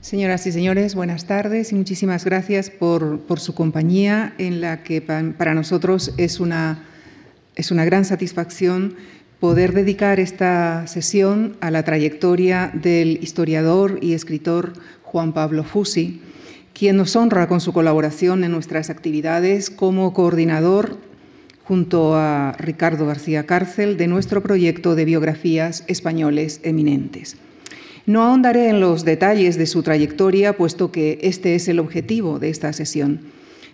Señoras y señores, buenas tardes y muchísimas gracias por, su compañía en la que para nosotros es una, es una gran satisfacción poder dedicar esta sesión a la trayectoria del historiador y escritor Juan Pablo Fusi, quien nos honra con su colaboración en nuestras actividades como coordinador junto a Ricardo García Cárcel de nuestro proyecto de biografías españoles eminentes. No ahondaré en los detalles de su trayectoria, puesto que este es el objetivo de esta sesión.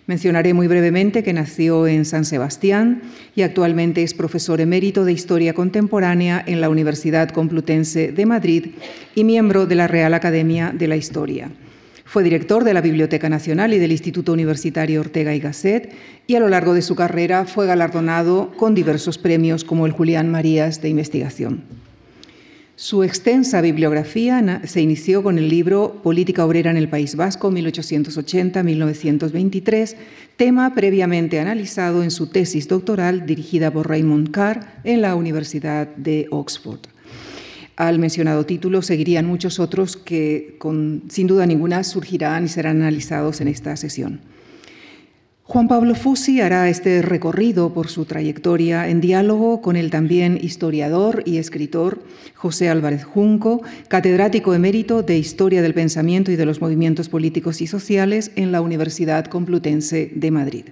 Mencionaré muy brevemente que nació en San Sebastián y actualmente es profesor emérito de Historia Contemporánea en la Universidad Complutense de Madrid y miembro de la Real Academia de la Historia. Fue director de la Biblioteca Nacional y del Instituto Universitario Ortega y Gasset y a lo largo de su carrera fue galardonado con diversos premios como el Julián Marías de Investigación. Su extensa bibliografía se inició con el libro Política Obrera en el País Vasco 1880-1923, tema previamente analizado en su tesis doctoral dirigida por Raymond Carr en la Universidad de Oxford. Al mencionado título seguirían muchos otros que, sin duda ninguna, surgirán y serán analizados en esta sesión. Juan Pablo Fusi hará este recorrido por su trayectoria en diálogo con el también historiador y escritor José Álvarez Junco, catedrático emérito de Historia del Pensamiento y de los Movimientos Políticos y Sociales en la Universidad Complutense de Madrid,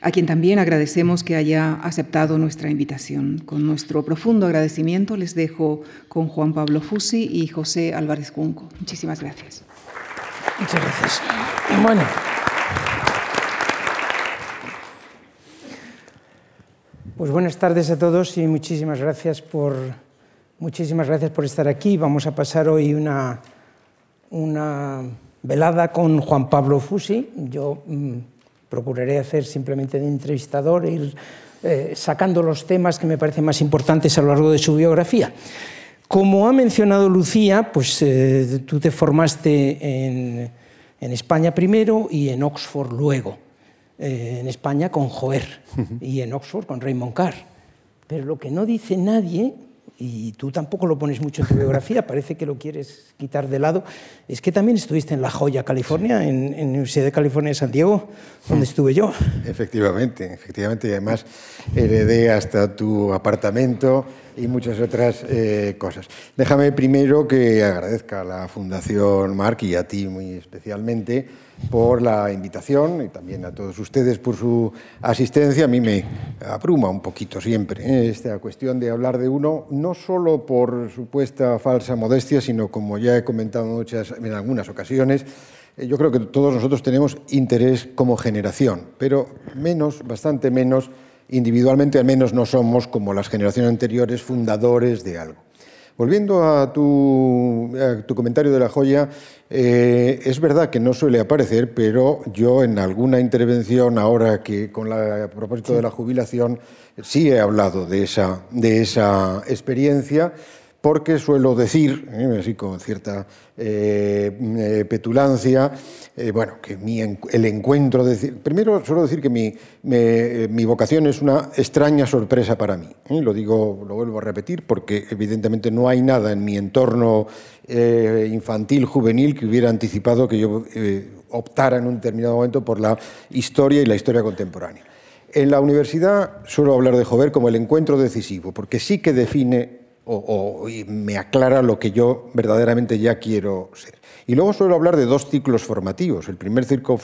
a quien también agradecemos que haya aceptado nuestra invitación. Con nuestro profundo agradecimiento les dejo con Juan Pablo Fusi y José Álvarez Junco. Muchísimas gracias. Muchas gracias. Bueno. Pues buenas tardes a todos y muchísimas gracias por, muchísimas gracias por estar aquí. Vamos a pasar hoy una, una velada con Juan Pablo Fusi. Yo mm, procuraré hacer simplemente de entrevistador e ir eh, sacando los temas que me parecen más importantes a lo largo de su biografía. Como ha mencionado Lucía, pues eh, tú te formaste en, en España primero y en Oxford luego. Eh, en España con Joer y en Oxford con Raymond Carr. Pero lo que no dice nadie, y tú tampoco lo pones mucho en tu biografía, parece que lo quieres quitar de lado, es que también estuviste en La Joya, California, en, en la Universidad de California de San Diego, donde estuve yo. Efectivamente, efectivamente, y además heredé hasta tu apartamento y muchas otras eh, cosas. Déjame primero que agradezca a la Fundación Marc y a ti muy especialmente por la invitación y también a todos ustedes por su asistencia. A mí me abruma un poquito siempre ¿eh? esta cuestión de hablar de uno, no solo por supuesta falsa modestia, sino como ya he comentado muchas, en algunas ocasiones, eh, yo creo que todos nosotros tenemos interés como generación, pero menos, bastante menos, individualmente al menos no somos como las generaciones anteriores fundadores de algo. Volviendo a tu, comentario de la joya, eh, es verdad que no suele aparecer, pero yo en alguna intervención, ahora que con la, a propósito de la jubilación, sí he hablado de esa, de esa experiencia porque suelo decir, eh, así con cierta eh, eh, petulancia, bueno, que el encuentro, de, primero suelo decir que mi, mi, vocación es una extraña sorpresa para mí. Lo digo, lo vuelvo a repetir, porque evidentemente no hay nada en mi entorno infantil, juvenil, que hubiera anticipado que yo optara en un determinado momento por la historia y la historia contemporánea. En la universidad suelo hablar de Jover como el encuentro decisivo, porque sí que define o, me aclara lo que yo verdaderamente ya quiero ser. Y luego suelo hablar de dos ciclos formativos. El primer ciclo,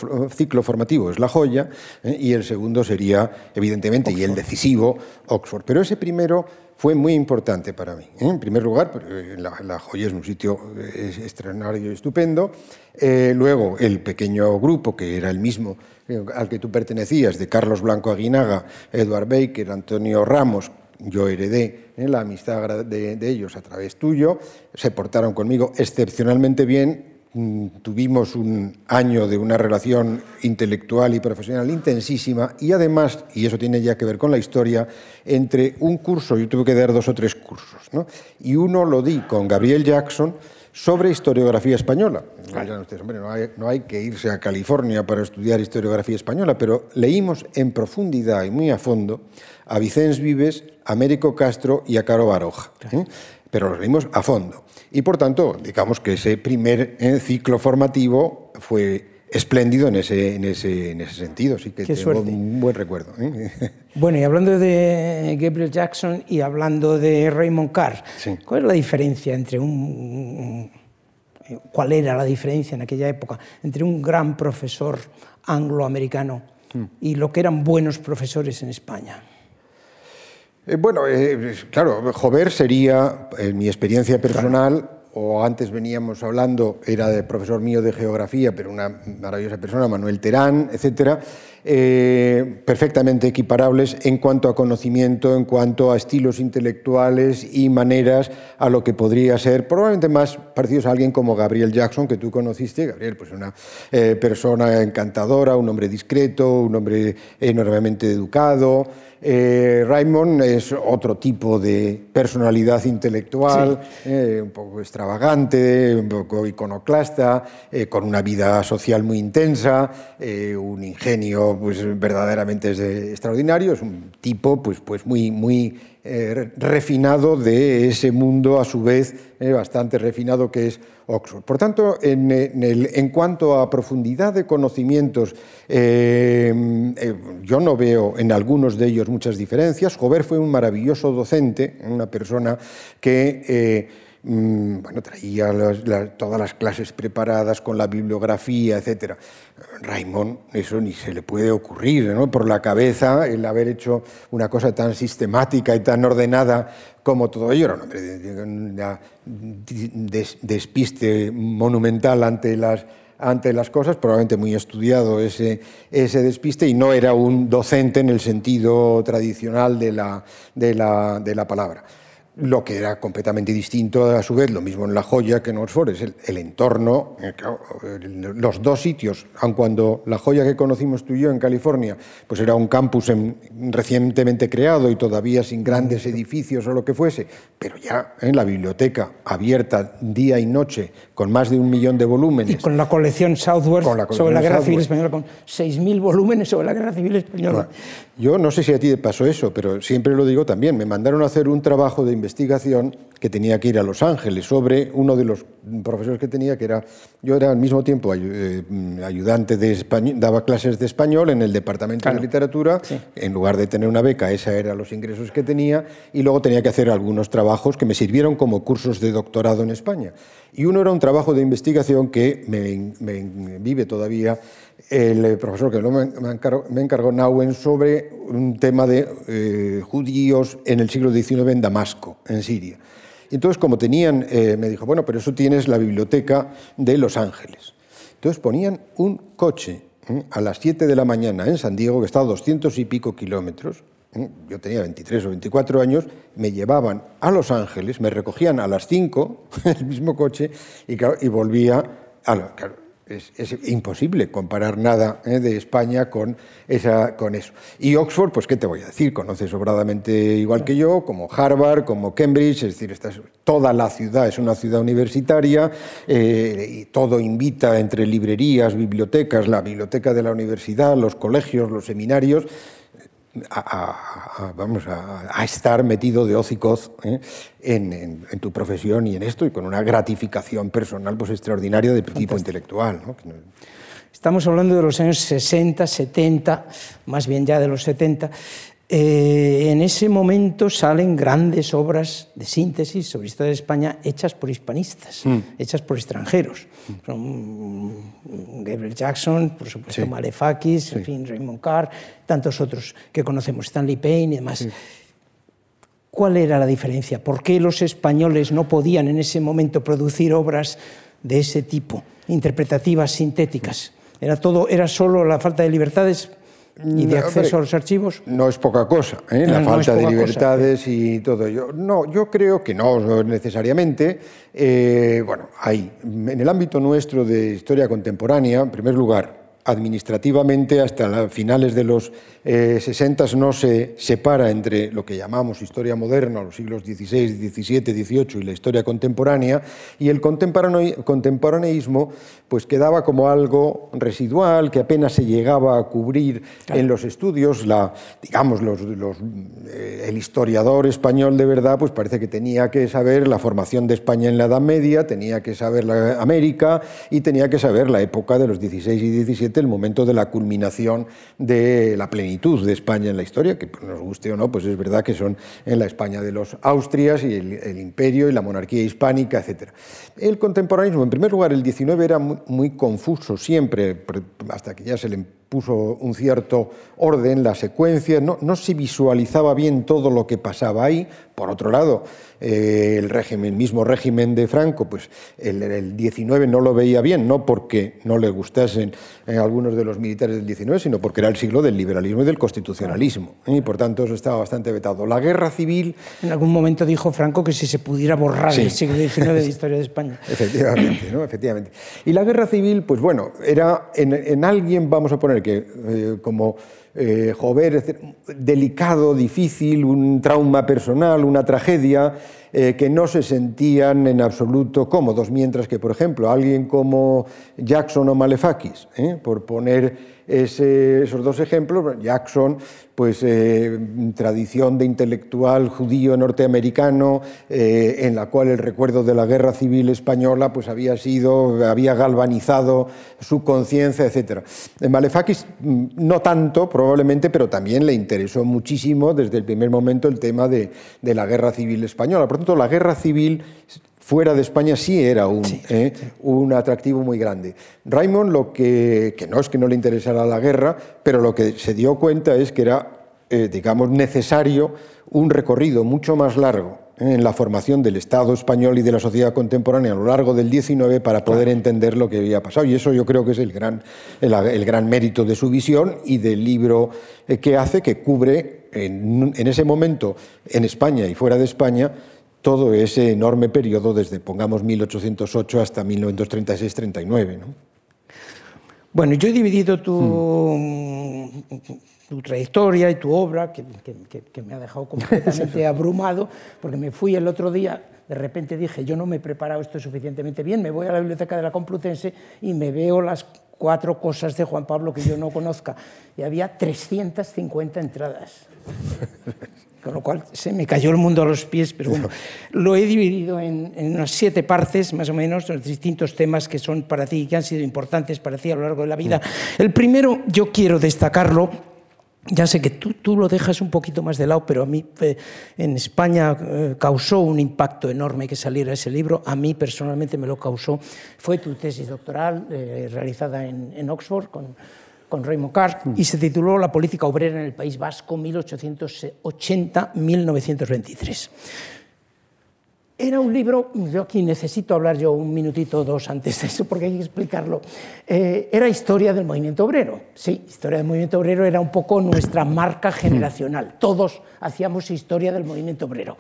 formativo es La Joya ¿eh? y el segundo sería, evidentemente, y el decisivo, Oxford. Pero ese primero fue muy importante para mí. ¿eh? En primer lugar, eh, la, Joya es un sitio extraordinario y estupendo. luego, el pequeño grupo, que era el mismo al que tú pertenecías, de Carlos Blanco Aguinaga, Edward Baker, Antonio Ramos, yo heredé ¿eh? la amistad de, ellos a través tuyo, se portaron conmigo excepcionalmente bien, mm, tuvimos un año de una relación intelectual y profesional intensísima y además, y eso tiene ya que ver con la historia, entre un curso, yo tuve que dar dos o tres cursos, ¿no? y uno lo di con Gabriel Jackson, sobre historiografía española. no, hay, no hay que irse a California para estudiar historiografía española, pero leímos en profundidad y muy a fondo a Vicens Vives, a Américo Castro y a Caro Baroja. ¿eh? pero los leímos a fondo. Y por tanto, digamos que ese primer eh, ciclo formativo fue espléndido en ese, en ese, en ese sentido, sí que tengo un buen recuerdo. ¿eh? Bueno, y hablando de Gabriel Jackson y hablando de Raymond Carr, ¿cuál es la diferencia entre un, cuál era la diferencia en aquella época entre un gran profesor angloamericano mm. y lo que eran buenos profesores en España? Eh, bueno, eh, claro, Jover sería, en mi experiencia personal, o antes veníamos hablando, era de profesor mío de geografía, pero una maravillosa persona, Manuel Terán, etcétera, eh, perfectamente equiparables en cuanto a conocimiento, en cuanto a estilos intelectuales y maneras a lo que podría ser probablemente más parecidos a alguien como Gabriel Jackson, que tú conociste. Gabriel, pues una eh, persona encantadora, un hombre discreto, un hombre enormemente educado. Eh, Raymond es otro tipo de personalidad intelectual, eh, un poco extravagante, un poco iconoclasta, eh, con una vida social muy intensa, un ingenio pues, verdaderamente extraordinario, es un tipo pues, pues muy, muy eh, refinado de ese mundo, a su vez, eh, bastante refinado que es Oxford. Por tanto, en, en cuanto a profundidad de conocimientos, eh, yo no veo en algunos de ellos muchas diferencias. Jover fue un maravilloso docente, una persona que bueno, traía todas las clases preparadas con la bibliografía, etc. Raymond, eso ni se le puede ocurrir ¿no? por la cabeza el haber hecho una cosa tan sistemática y tan ordenada como todo ello. Era un hombre de, despiste monumental ante las, ante las cosas, probablemente muy estudiado ese, ese despiste y no era un docente en el sentido tradicional de la, de la, de la palabra lo que era completamente distinto a su vez, lo mismo en La Joya que en Oxford, es el, entorno, eh, los dos sitios, aun cuando La Joya que conocimos tú y yo en California, pues era un campus recientemente creado y todavía sin grandes edificios o lo que fuese, pero ya en la biblioteca abierta día y noche con más de un millón de volúmenes. Y con la colección Southworth sobre la Guerra Civil Española, con 6.000 volúmenes sobre la Guerra Civil Española. Yo no sé si a ti te pasó eso, pero siempre lo digo también, me mandaron a hacer un trabajo de investigación que tenía que ir a Los Ángeles sobre uno de los profesores que tenía, que era, yo era al mismo tiempo eh, ayudante de español, daba clases de español en el departamento de literatura, en lugar de tener una beca, esos eran los ingresos que tenía, y luego tenía que hacer algunos trabajos que me sirvieron como cursos de doctorado en España. Y uno era un trabajo de investigación que me, vive todavía el profesor que me encargó, me Nauen sobre un tema de eh, judíos en el siglo XIX en Damasco, en Siria. Entonces, como tenían, eh, me dijo, bueno, pero eso tienes la biblioteca de Los Ángeles. Entonces ponían un coche ¿eh? a las 7 de la mañana en San Diego, que está a 200 y pico kilómetros. Yo tenía 23 o 24 años, me llevaban a Los Ángeles, me recogían a las 5 el mismo coche y, y volvía a... Claro, es, imposible comparar nada ¿eh? de España con, esa, con eso. Y Oxford, pues qué te voy a decir, conoce sobradamente igual que yo, como Harvard, como Cambridge, es decir, esta toda la ciudad es una ciudad universitaria eh, y todo invita entre librerías, bibliotecas, la biblioteca de la universidad, los colegios, los seminarios, a, vamos a, estar metido de hocicoz ¿eh? en, tu profesión y en esto y con una gratificación personal pues extraordinaria de tipo intelectual. Estamos hablando de los años 60, 70, más bien ya de los 70. Eh, en ese momento salen grandes obras de síntesis sobre historia de España hechas por hispanistas, mm. hechas por extranjeros. Mm, Gabriel Jackson, por supuesto Malefakis, en fin, Raymond Carr, tantos otros que conocemos, Stanley Payne y demás. ¿Cuál era la diferencia? ¿Por qué los españoles no podían en ese momento producir obras de ese tipo, interpretativas, sintéticas? ¿Era, todo, era solo la falta de libertades ¿Y de acceso a los archivos? No es poca cosa, ¿eh? la falta de libertades y todo ello. No, yo creo que no necesariamente. Eh, bueno, hay, en el ámbito nuestro de historia contemporánea, en primer lugar, administrativamente hasta finales de los 60 eh, no se separa entre lo que llamamos historia moderna, los siglos XVI, XVII, XVIII y la historia contemporánea, y el contemporaneísmo pues quedaba como algo residual que apenas se llegaba a cubrir en los estudios. La, digamos, eh, el historiador español de verdad pues parece que tenía que saber la formación de España en la Edad Media, tenía que saber la América y tenía que saber la época de los XVI y XVII el momento de la culminación de la plenitud de España en la historia, que nos guste o no, pues es verdad que son en la España de los Austrias y el, imperio y la monarquía hispánica, etc. El contemporanismo, en primer lugar, el XIX era muy, confuso siempre, hasta que ya se le puso un cierto orden, la secuencia, no, no se visualizaba bien todo lo que pasaba ahí. Por otro lado, eh, el régimen, mismo régimen de Franco, pues el, el, 19 no lo veía bien, no porque no le gustasen eh, algunos de los militares del 19, sino porque era el siglo del liberalismo y del constitucionalismo, y por tanto eso estaba bastante vetado. La guerra civil... En algún momento dijo Franco que si se pudiera borrar el siglo XIX de historia de España. Efectivamente, ¿no? Efectivamente. Y la guerra civil, pues bueno, era en, en alguien, vamos a poner que como eh, jover delicado, difícil, un trauma personal, una tragedia, eh, que no se sentían en absoluto cómodos, mientras que, por ejemplo, alguien como Jackson o Malefakis, ¿eh? por poner esos dos ejemplos. Jackson, pues eh, tradición de intelectual judío norteamericano, eh, en la cual el recuerdo de la guerra civil española pues había sido, había galvanizado su conciencia, etc. En Malefakis mm, no tanto, probablemente, pero también le interesó muchísimo desde el primer momento el tema de, de la guerra civil española. Por tanto, la guerra civil fuera de España sí era un, ¿eh? un atractivo muy grande. Raymond lo que, que no es que no le interesara la guerra, pero lo que se dio cuenta es que era, eh, digamos, necesario un recorrido mucho más largo ¿eh? en la formación del Estado español y de la sociedad contemporánea a lo largo del XIX para poder entender lo que había pasado. Y eso yo creo que es el gran, el, gran mérito de su visión y del libro que hace, que cubre en, en ese momento en España y fuera de España todo ese enorme periodo desde, pongamos, 1808 hasta 1936-39. ¿no? Bueno, yo he dividido tu, tu, trayectoria y tu obra, que, que, me ha dejado completamente abrumado, porque me fui el otro día, de repente dije, yo no me he preparado esto suficientemente bien, me voy a la biblioteca de la Complutense y me veo las cuatro cosas de Juan Pablo que yo no conozca. Y había 350 entradas con lo cual se me cayó el mundo a los pies, pero bueno, lo he dividido en, unas siete partes, más o menos, los distintos temas que son para ti y que han sido importantes para ti a lo largo de la vida. El primero, yo quiero destacarlo, ya sé que tú, tú, lo dejas un poquito más de lado, pero a mí eh, en España eh, causó un impacto enorme que saliera ese libro. A mí personalmente me lo causó. Fue tu tesis doctoral eh, realizada en, en Oxford con con Raymond Carr y se tituló La política obrera en el País Vasco 1880-1923. Era un libro, yo aquí necesito hablar yo un minutito o dos antes de eso porque hay que explicarlo. Eh, era historia del movimiento obrero. Sí, historia del movimiento obrero era un poco nuestra marca generacional. Todos hacíamos historia del movimiento obrero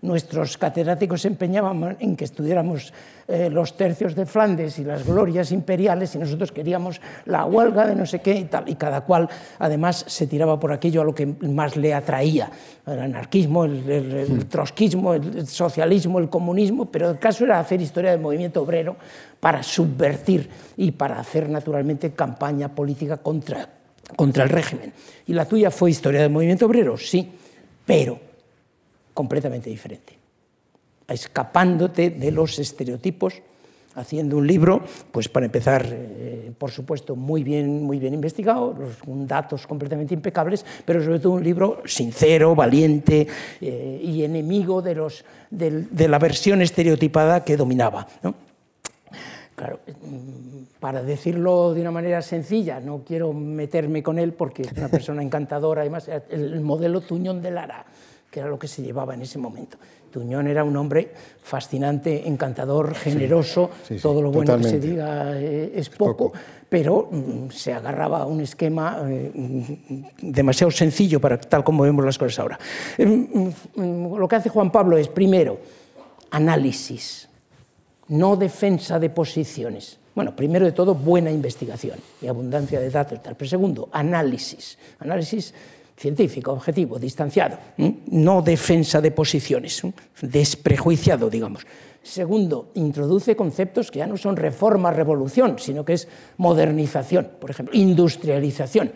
nuestros catedráticos se empeñaban en que estudiáramos eh, los tercios de Flandes y las glorias imperiales y nosotros queríamos la huelga de no sé qué y tal. Y cada cual además se tiraba por aquello a lo que más le atraía, el anarquismo, el, trotskismo, el socialismo, el comunismo, pero el caso era hacer historia del movimiento obrero para subvertir y para hacer naturalmente campaña política contra, contra el régimen. Y la tuya fue historia del movimiento obrero, sí, pero completamente diferente, escapándote de los estereotipos, haciendo un libro, pues para empezar, eh, por supuesto, muy bien, muy bien investigado, con datos completamente impecables, pero sobre todo un libro sincero, valiente eh, y enemigo de, los, de, la versión estereotipada que dominaba. Claro, mm, para decirlo de una manera sencilla, no quiero meterme con él porque es una persona encantadora, además, el modelo Tuñón de Lara que era lo que se llevaba en ese momento. Tuñón era un hombre fascinante, encantador, generoso, todo lo bueno que se diga eh, es, poco, pero mm, se agarraba a un esquema eh, demasiado sencillo para tal como vemos las cosas ahora. Em, mm, lo que hace Juan Pablo es, primero, análisis, no defensa de posiciones. Bueno, primero de todo, buena investigación y abundancia de datos. Tal. Pero segundo, análisis. Análisis científico, objetivo, distanciado, no defensa de posiciones, desprejuiciado, digamos. Segundo, introduce conceptos que ya no son reforma, revolución, sino que es modernización, por ejemplo, industrialización,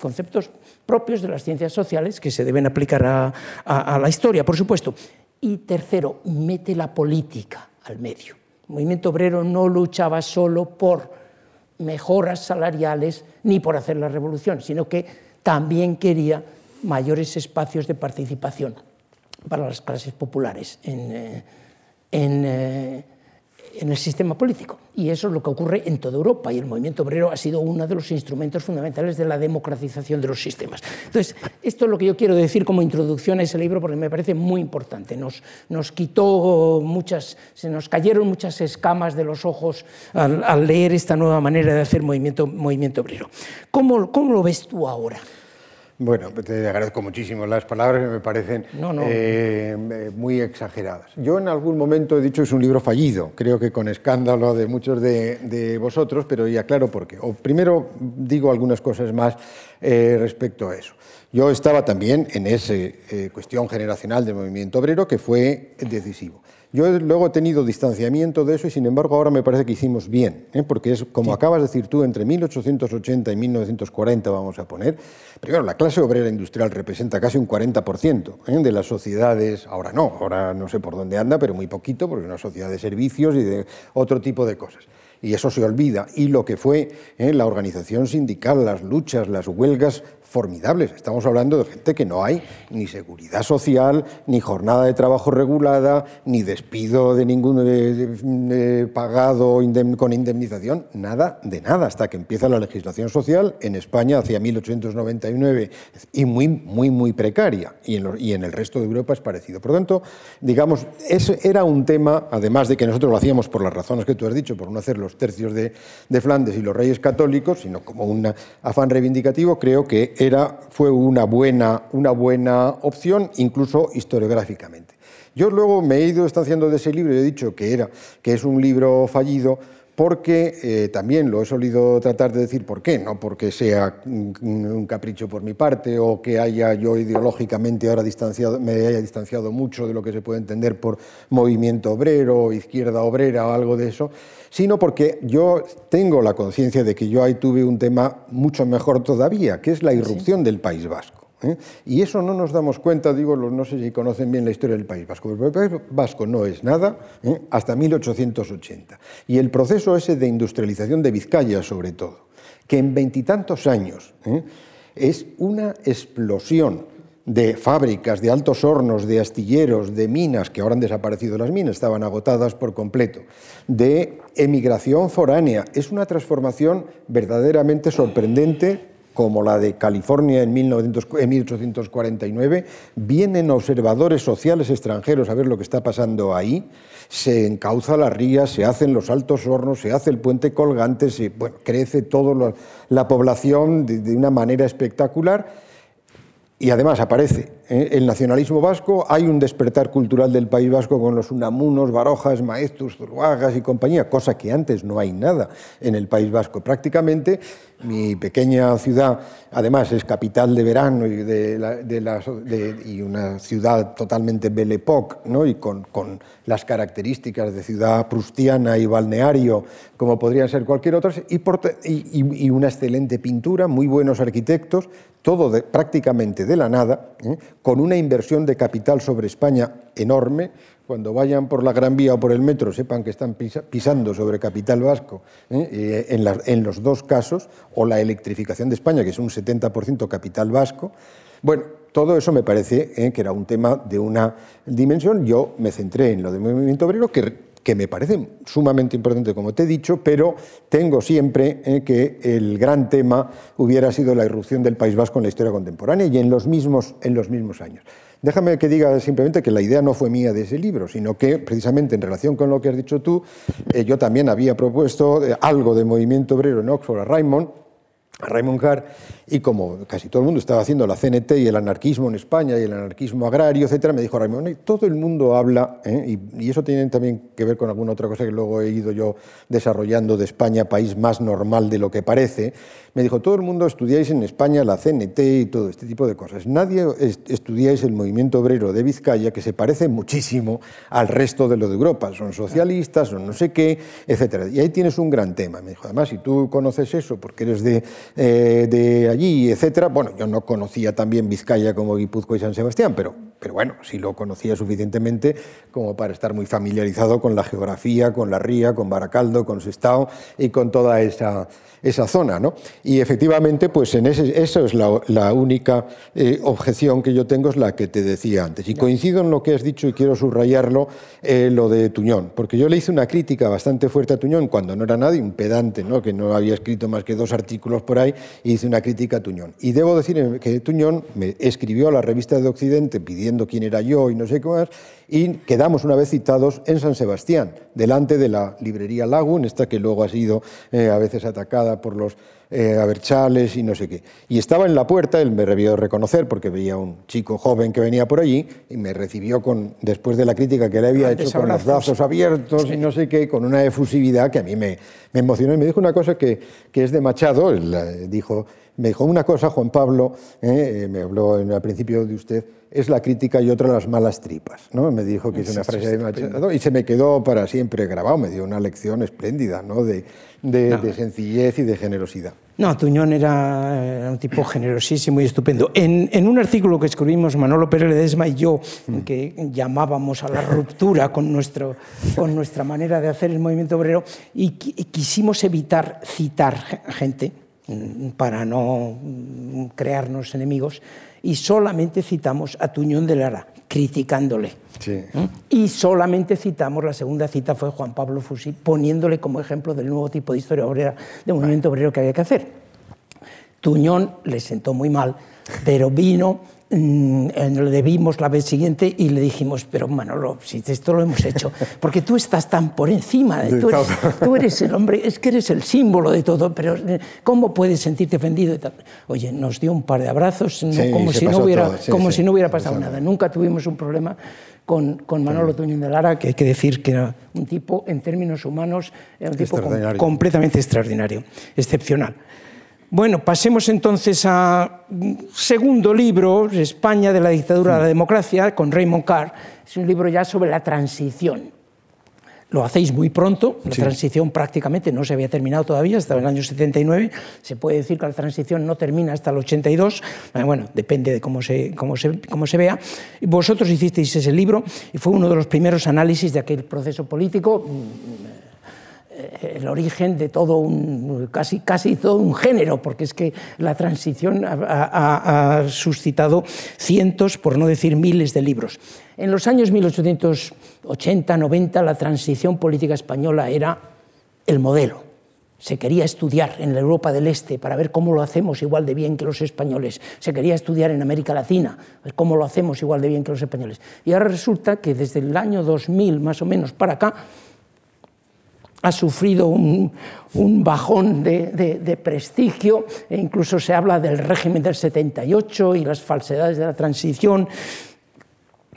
conceptos propios de las ciencias sociales que se deben aplicar a, la historia, por supuesto. Y tercero, mete la política al medio. El movimiento obrero no luchaba solo por mejoras salariales ni por hacer la revolución, sino que también quería mayores espacios de participación para las clases populares en, eh, eh, en, el sistema político. Y eso es lo que ocurre en toda Europa y el movimiento obrero ha sido uno de los instrumentos fundamentales de la democratización de los sistemas. Entonces, esto es lo que yo quiero decir como introducción a ese libro porque me parece muy importante. Nos, nos quitó muchas, se nos cayeron muchas escamas de los ojos al, leer esta nueva manera de hacer movimiento, movimiento obrero. ¿Cómo, ¿Cómo lo ves tú ahora? Bueno, te agradezco muchísimo las palabras que me parecen eh, muy exageradas. Yo en algún momento he dicho que es un libro fallido, creo que con escándalo de muchos de, vosotros, pero ya claro por qué. O primero digo algunas cosas más eh, respecto a eso. Yo estaba también en esa eh, cuestión generacional del movimiento obrero que fue decisivo. Yo luego he tenido distanciamiento de eso y sin embargo ahora me parece que hicimos bien, ¿eh? porque es como acabas de decir tú, entre 1880 y 1940 vamos a poner, primero la clase obrera industrial representa casi un 40% ¿eh? de las sociedades, ahora no, ahora no sé por dónde anda, pero muy poquito, porque es una sociedad de servicios y de otro tipo de cosas y eso se olvida. Y lo que fue ¿eh? la organización sindical, las luchas, las huelgas formidables. Estamos hablando de gente que no hay ni seguridad social, ni jornada de trabajo regulada, ni despido de ningún pagado con indemnización, nada de nada, hasta que empieza la legislación social en España hacia 1899 y muy, muy, muy precaria. Y en, y en el resto de Europa es parecido. Por lo tanto, digamos, ese era un tema, además de que nosotros lo hacíamos por las razones que tú has dicho, por no hacer los tercios de, de Flandes y los reyes católicos, sino como un afán reivindicativo, creo que era, fue una buena, una buena opción, incluso historiográficamente. Yo luego me he ido estanciando de ese libro y he dicho que, era, que es un libro fallido porque eh, también lo he solido tratar de decir por qué, no porque sea un capricho por mi parte o que haya yo ideológicamente ahora distanciado, me haya distanciado mucho de lo que se puede entender por movimiento obrero, izquierda obrera o algo de eso, sino porque yo tengo la conciencia de que yo ahí tuve un tema mucho mejor todavía, que es la irrupción del País Vasco. ¿eh? Y eso no nos damos cuenta, digo, no sé si conocen bien la historia del País Vasco. El País Vasco no es nada ¿eh? hasta 1880. Y el proceso ese de industrialización de Vizcaya, sobre todo, que en veintitantos años ¿eh? es una explosión de fábricas, de altos hornos, de astilleros, de minas, que ahora han desaparecido las minas, estaban agotadas por completo, de emigración foránea. Es una transformación verdaderamente sorprendente como la de California en, 1849, vienen observadores sociales extranjeros a ver lo que está pasando ahí, se encauza la ría, se hacen los altos hornos, se hace el puente colgante, se, crece toda la población de una manera espectacular y además aparece. El nacionalismo vasco, hay un despertar cultural del País Vasco con los unamunos, barojas, maestos, zuluagas y compañía, cosa que antes no hay nada en el País Vasco prácticamente. Mi pequeña ciudad, además, es capital de verano y, de, una ciudad totalmente Belle Époque, ¿no? y con, las características de ciudad prustiana y balneario, como podrían ser cualquier otra, y, una excelente pintura, muy buenos arquitectos, todo prácticamente de la nada, ¿eh? Con una inversión de capital sobre España enorme. Cuando vayan por la Gran Vía o por el metro, sepan que están pisando sobre capital vasco ¿eh? Eh, en, los dos casos, o la electrificación de España, que es un 70% capital vasco. Bueno, todo eso me parece que era un tema de una dimensión. Yo me centré en lo del movimiento obrero, que que me parece sumamente importante, como te he dicho, pero tengo siempre eh, que el gran tema hubiera sido la irrupción del País Vasco en la historia contemporánea y en los mismos, en los mismos años. Déjame que diga simplemente que la idea no fue mía de ese libro, sino que precisamente en relación con lo que has dicho tú, eh, yo también había propuesto eh, algo de movimiento obrero en Oxford a Raymond, a Raymond Carr y como casi todo el mundo estaba haciendo la CNT y el anarquismo en España y el anarquismo agrario, etcétera, me dijo Raymond, todo el mundo habla, ¿eh? y, eso tiene también que ver con alguna otra cosa que luego he ido yo desarrollando de España, país más normal de lo que parece, me dijo, todo el mundo estudiáis en España la CNT y todo este tipo de cosas. Nadie estudiáis el movimiento obrero de Vizcaya, que se parece muchísimo al resto de lo de Europa. Son socialistas, son no sé qué, etcétera. Y ahí tienes un gran tema. Me dijo, además, si tú conoces eso porque eres de, eh, de allí, etcétera. Bueno, yo no conocía también Vizcaya como Guipúzcoa y San Sebastián, pero, pero bueno, sí lo conocía suficientemente como para estar muy familiarizado con la geografía, con la ría, con Baracaldo, con Sestao y con toda esa, esa zona. ¿no? Y efectivamente, pues en ese, eso es la, única eh, objeción que yo tengo, es la que te decía antes. Y coincido en lo que has dicho y quiero subrayarlo, eh, lo de Tuñón, porque yo le hice una crítica bastante fuerte a Tuñón cuando no era nadie, un pedante, ¿no? que no había escrito más que dos artículos por ahí, y hice una crítica a Tuñón. Y debo decir que Tuñón me escribió a la revista de Occidente pidiendo quién era yo y no sé qué más, y quedamos una vez citados en San Sebastián, delante de la librería Lagun, esta que luego ha sido eh, a veces atacada por los eh, aberchales y no sé qué. Y estaba en la puerta, él me debió reconocer porque veía un chico joven que venía por allí y me recibió con, después de la crítica que le había hecho con los brazos abiertos y no sé qué, con una efusividad que a mí me, me emocionó y me dijo una cosa que, que es de Machado, él, eh, dijo, me dijo una cosa, Juan Pablo, eh, me habló al principio de usted, es la crítica y otra las malas tripas. ¿no? Me dijo que es una frase de Machado y se me quedó para siempre grabado, me dio una lección espléndida ¿no? de, de, sencillez y de generosidad. No, Tuñón era, un tipo generosísimo y estupendo. En, en, un artículo que escribimos Manolo Pérez Ledesma y yo, mm. que llamábamos a la ruptura con, nuestro, con nuestra manera de hacer el movimiento obrero, y, y quisimos evitar citar gente para no crearnos enemigos, y solamente citamos a Tuñón de Lara, criticándole. ¿Mm? Y solamente citamos, la segunda cita fue Juan Pablo Fusi, poniéndole como ejemplo del nuevo tipo de historia obrera, de movimiento obrero que había que hacer. Tuñón le sentó muy mal, pero vino Mm, le debimos la vez siguiente y le dijimos, pero Manolo, si esto lo hemos hecho, porque tú estás tan por encima, de, tú, eres, tú, eres, el hombre, es que eres el símbolo de todo, pero eh, ¿cómo puedes sentirte ofendido? Oye, nos dio un par de abrazos, como, si no, hubiera, como si no hubiera pasado nada. Nunca tuvimos un problema con, con Manolo Tuñón de Lara, que hay que decir que era un tipo, en términos humanos, era un tipo completamente extraordinario, excepcional. Bueno, pasemos entonces a segundo libro, España de la dictadura a la democracia, con Raymond Carr. Es un libro ya sobre la transición. Lo hacéis muy pronto, la transición prácticamente no se había terminado todavía, hasta el año 79. Se puede decir que la transición no termina hasta el 82, eh, bueno, depende de cómo se, cómo se, cómo se vea. Vosotros hicisteis ese libro y fue uno de los primeros análisis de aquel proceso político el origen de todo un, casi, casi todo un género, porque es que la transición ha, suscitado cientos, por no decir miles de libros. En los años 1880-90 la transición política española era el modelo. Se quería estudiar en la Europa del Este para ver cómo lo hacemos igual de bien que los españoles. Se quería estudiar en América Latina, ver cómo lo hacemos igual de bien que los españoles. Y ahora resulta que desde el año 2000 más o menos para acá, ha sufrido un, bajón de, prestigio, e incluso se habla del régimen del 78 y las falsedades de la transición.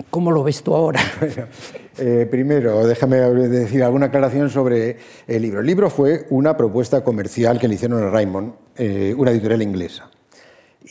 ¿Cómo lo ves tú ahora? Eh, primero, déjame decir alguna aclaración sobre el libro. El libro fue una propuesta comercial que le hicieron a Raymond, eh, una editorial inglesa.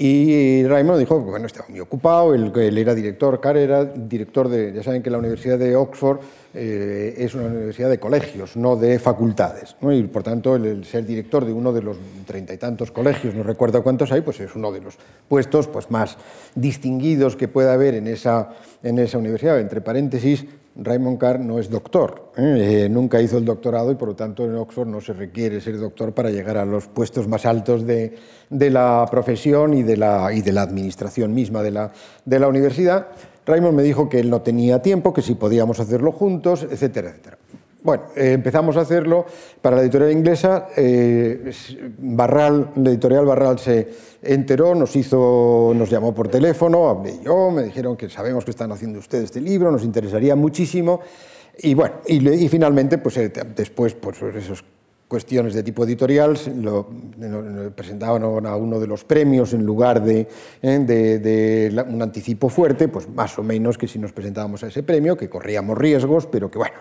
Y Raymond dijo bueno, estaba muy ocupado, él, era director, Carr era director de, ya saben que la Universidad de Oxford eh, es una universidad de colegios, no de facultades. Y por tanto, el, ser director de uno de los treinta y tantos colegios, no recuerdo cuántos hay, pues es uno de los puestos pues, más distinguidos que pueda haber en esa, en esa universidad. Entre paréntesis, Raymond Carr no es doctor, ¿eh? Eh, nunca hizo el doctorado y por lo tanto en Oxford no se requiere ser doctor para llegar a los puestos más altos de, la profesión y de la, administración misma de la, de la universidad. Raymond me dijo que él no tenía tiempo, que si podíamos hacerlo juntos, etcétera, etcétera. Bueno, eh, empezamos a hacerlo para la editorial inglesa. Barral, la editorial Barral se enteró, nos hizo, nos llamó por teléfono, hablé yo, me dijeron que sabemos que están haciendo ustedes este libro, nos interesaría muchísimo. Y bueno, y, finalmente, pues eh, después, por esos cuestiones de tipo editorial, lo, presentaban a uno de los premios en lugar de, ¿eh? de, un anticipo fuerte, pues más o menos que si nos presentábamos a ese premio, que corríamos riesgos, pero que bueno.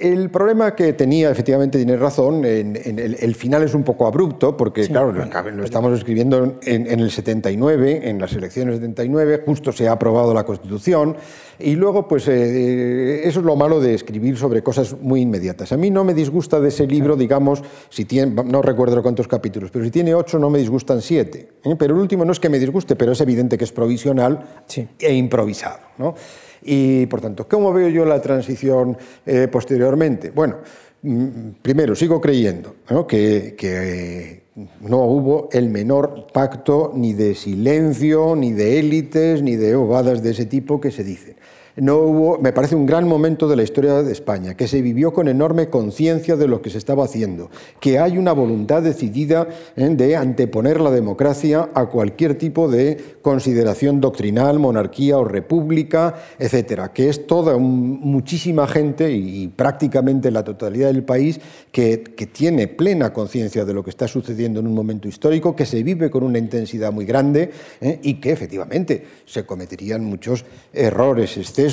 El problema que tenía, efectivamente, tiene razón, en, el, final es un poco abrupto, porque, claro, lo, estamos escribiendo en, el 79, en las elecciones 79, justo se ha aprobado la Constitución, y luego, pues, eh, eh, eso es lo malo de escribir sobre cosas muy inmediatas. A mí no me disgusta de ese libro, digamos, si tiene, no recuerdo cuántos capítulos, pero si tiene ocho, no me disgustan siete. ¿eh? Pero el último no es que me disguste, pero es evidente que es provisional e improvisado, ¿no? Y, por tanto, ¿cómo veo yo la transición eh, posteriormente? Bueno, mm, primero, sigo creyendo ¿no? que, que eh, no hubo el menor pacto ni de silencio, ni de élites, ni de ovadas de ese tipo que se dicen. No hubo, me parece un gran momento de la historia de España, que se vivió con enorme conciencia de lo que se estaba haciendo, que hay una voluntad decidida ¿eh? de anteponer la democracia a cualquier tipo de consideración doctrinal, monarquía o república, etcétera, que es toda muchísima gente y, prácticamente la totalidad del país que, tiene plena conciencia de lo que está sucediendo en un momento histórico, que se vive con una intensidad muy grande ¿eh? y que efectivamente se cometerían muchos errores, excesos,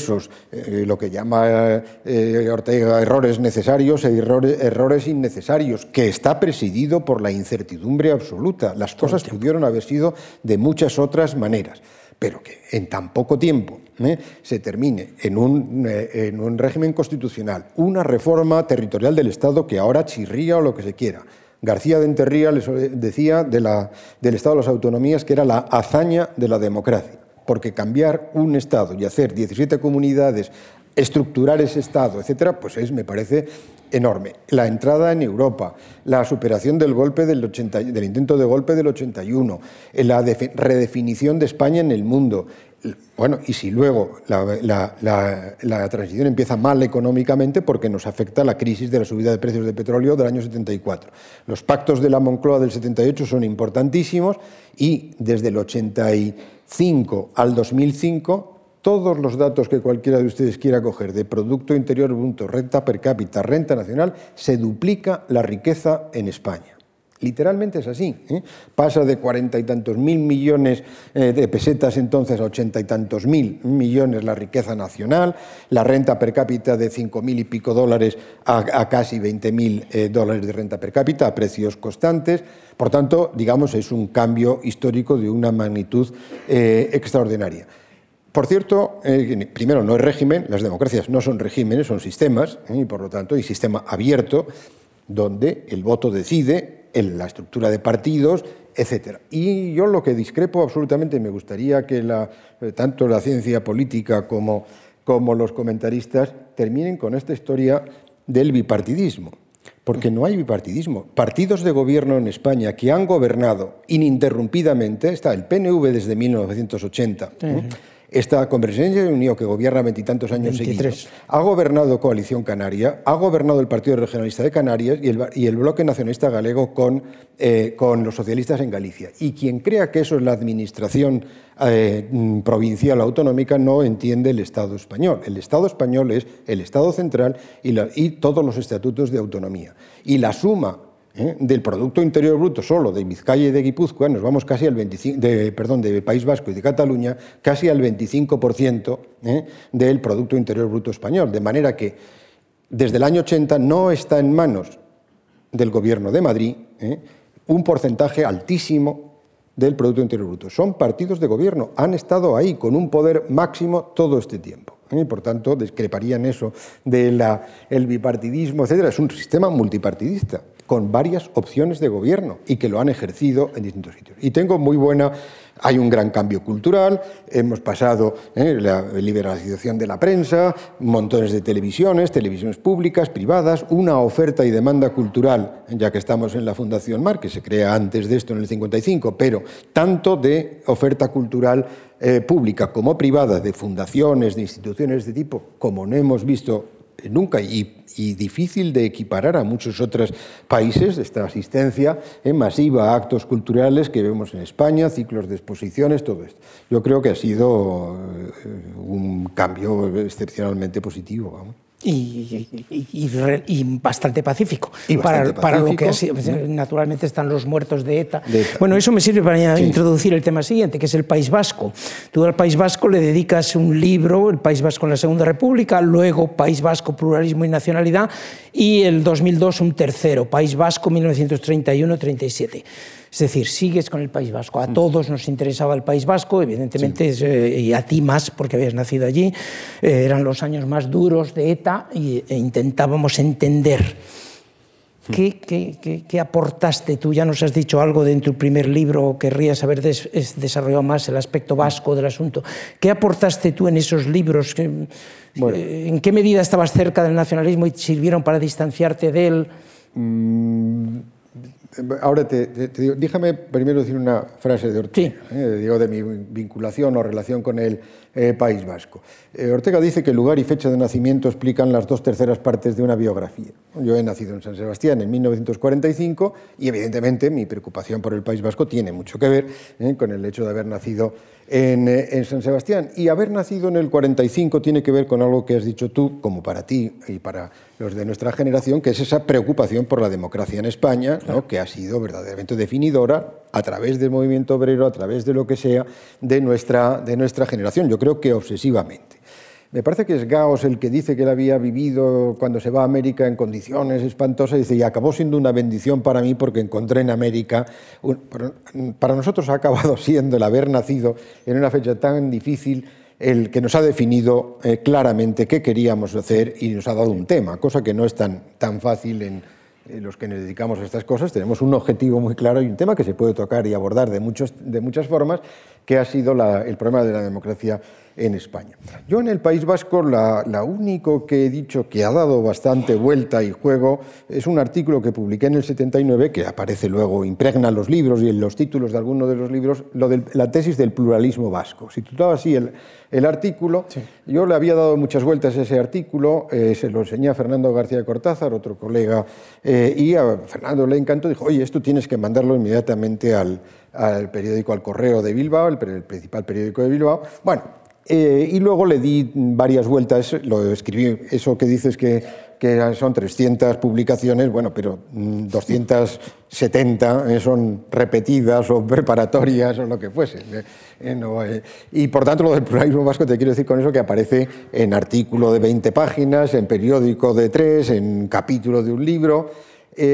eh, lo que llama eh, Ortega errores necesarios e errores, innecesarios, que está presidido por la incertidumbre absoluta. Las cosas pudieron haber sido de muchas otras maneras pero que en tan poco tiempo ¿eh? se termine en un, en un, régimen constitucional, una reforma territorial del Estado que ahora chirría o lo que se quiera. García de Enterría les decía de la, del Estado de las Autonomías que era la hazaña de la democracia porque cambiar un Estado y hacer 17 comunidades, estructurar ese Estado, etcétera, pues es, me parece, enorme. La entrada en Europa, la superación del, golpe del, 80, del intento de golpe del 81, la redefinición de España en el mundo. Bueno, y si luego la, transición empieza mal económicamente porque nos afecta la crisis de la subida de precios de petróleo del año 74. Los pactos de la Moncloa del 78 son importantísimos y desde el 80 5 al 2005, todos los datos que cualquiera de ustedes quiera coger de Producto Interior Bruto, renta per cápita, renta nacional, se duplica la riqueza en España. Literalmente es así. ¿eh? Pasa de cuarenta y tantos mil millones eh, de pesetas entonces a ochenta y tantos mil millones la riqueza nacional, la renta per cápita de cinco mil y pico dólares a, casi veinte mil eh, dólares de renta per cápita a precios constantes. Por tanto, digamos, es un cambio histórico de una magnitud extraordinaria. Por cierto, primero, no es régimen, las democracias no son regímenes, son sistemas, y por lo tanto, hay sistema abierto donde el voto decide en la estructura de partidos, etc. Y yo lo que discrepo absolutamente, me gustaría que la, eh, tanto la ciencia política como, como los comentaristas terminen con esta historia del bipartidismo. Porque no hay bipartidismo. Partidos de gobierno en España que han gobernado ininterrumpidamente, está el PNV desde 1980. Esta Convergencia de Unión, que gobierna veintitantos años seguidos, ha gobernado Coalición Canaria, ha gobernado el Partido Regionalista de Canarias y el, y el Bloque Nacionalista Galego con, eh, con, los socialistas en Galicia. Y quien crea que eso es la administración eh, provincial autonómica no entiende el Estado español. El Estado español es el Estado central y, y todos los estatutos de autonomía. Y la suma ¿eh? del Producto Interior Bruto solo de Vizcaya y de Guipúzcoa, nos vamos casi al 25, de, perdón, de País Vasco y de Cataluña, casi al 25% ¿eh? del Producto Interior Bruto español. De manera que desde el año 80 no está en manos del Gobierno de Madrid ¿eh? un porcentaje altísimo del Producto Interior Bruto. Son partidos de gobierno, han estado ahí con un poder máximo todo este tiempo. Y por tanto, discreparían eso del bipartidismo, etc. Es un sistema multipartidista con varias opciones de gobierno y que lo han ejercido en distintos sitios. Y tengo muy buena, hay un gran cambio cultural, hemos pasado eh, la liberalización de la prensa, montones de televisiones, televisiones públicas, privadas, una oferta y demanda cultural, ya que estamos en la Fundación Mar, que se crea antes de esto en el 55, pero tanto de oferta cultural eh, pública como privada, de fundaciones, de instituciones de tipo, como no hemos visto nunca y, difícil de equiparar a muchos otros países, esta asistencia masiva a actos culturales que vemos en España, ciclos de exposiciones, todo esto. Yo creo que ha sido eh, un cambio excepcionalmente positivo. Y, bastante pacífico. para, lo que naturalmente están los muertos de ETA. Bueno, eso me sirve para introducir el tema siguiente, que es el País Vasco. Tú al País Vasco le dedicas un libro, El País Vasco en la Segunda República, luego País Vasco, Pluralismo y Nacionalidad, y el 2002 un tercero, País Vasco 1931-37. Es decir, sigues con el País Vasco. A mm. todos nos interesaba el País Vasco, evidentemente, eh, y a ti más, porque habías nacido allí. Eh, eran los años más duros de ETA y, e intentábamos entender. Mm. ¿Qué, qué, aportaste tú? Ya nos has dicho algo de en tu primer libro, querrías haber desarrollado más el aspecto vasco del asunto. ¿Qué aportaste tú en esos libros? Eh, ¿En qué medida estabas cerca del nacionalismo y sirvieron para distanciarte de él? Ahora te, digo, déjame primero decir una frase de Ortega, ¿eh? digo, de mi vinculación o relación con el eh, País Vasco. Eh, Ortega dice que lugar y fecha de nacimiento explican las dos terceras partes de una biografía. Yo he nacido en San Sebastián en 1945 y evidentemente mi preocupación por el País Vasco tiene mucho que ver con el hecho de haber nacido en, en, San Sebastián. Y haber nacido en el 45 tiene que ver con algo que has dicho tú, como para ti y para los de nuestra generación, que es esa preocupación por la democracia en España, ¿no? que ha sido verdaderamente definidora a través del movimiento obrero, a través de lo que sea, de nuestra, de nuestra generación. Yo creo que obsesivamente. Me parece que es Gauss el que dice que él había vivido cuando se va a América en condiciones espantosas. Dice, y acabó siendo una bendición para mí porque encontré en América. Para nosotros ha acabado siendo el haber nacido en una fecha tan difícil el que nos ha definido eh, claramente qué queríamos hacer y nos ha dado un tema, cosa que no es tan, tan fácil en, los que nos dedicamos a estas cosas. Tenemos un objetivo muy claro y un tema que se puede tocar y abordar de, muchos, de muchas formas, que ha sido el problema de la democracia en España. Yo en el País Vasco la, único que he dicho que ha dado bastante vuelta y juego es un artículo que publiqué en el 79 que aparece luego, impregna los libros y en los títulos de algunos de los libros, lo de la tesis del pluralismo vasco. Si titulaba así el, el artículo, yo le había dado muchas vueltas a ese artículo, eh, se lo enseñé a Fernando García Cortázar, otro colega, eh, y a Fernando le encantó, dijo, oye, esto tienes que mandarlo inmediatamente al, al periódico Al Correo de Bilbao, el, el principal periódico de Bilbao. Bueno, eh, y luego le di varias vueltas, lo escribí, eso que dices que, que son 300 publicaciones, bueno, pero 270 mm, eh, son repetidas o preparatorias o lo que fuese. Eh, y por tanto, lo del pluralismo vasco, te quiero decir con eso que aparece en artículo de 20 páginas, en periódico de 3, en capítulo de un libro.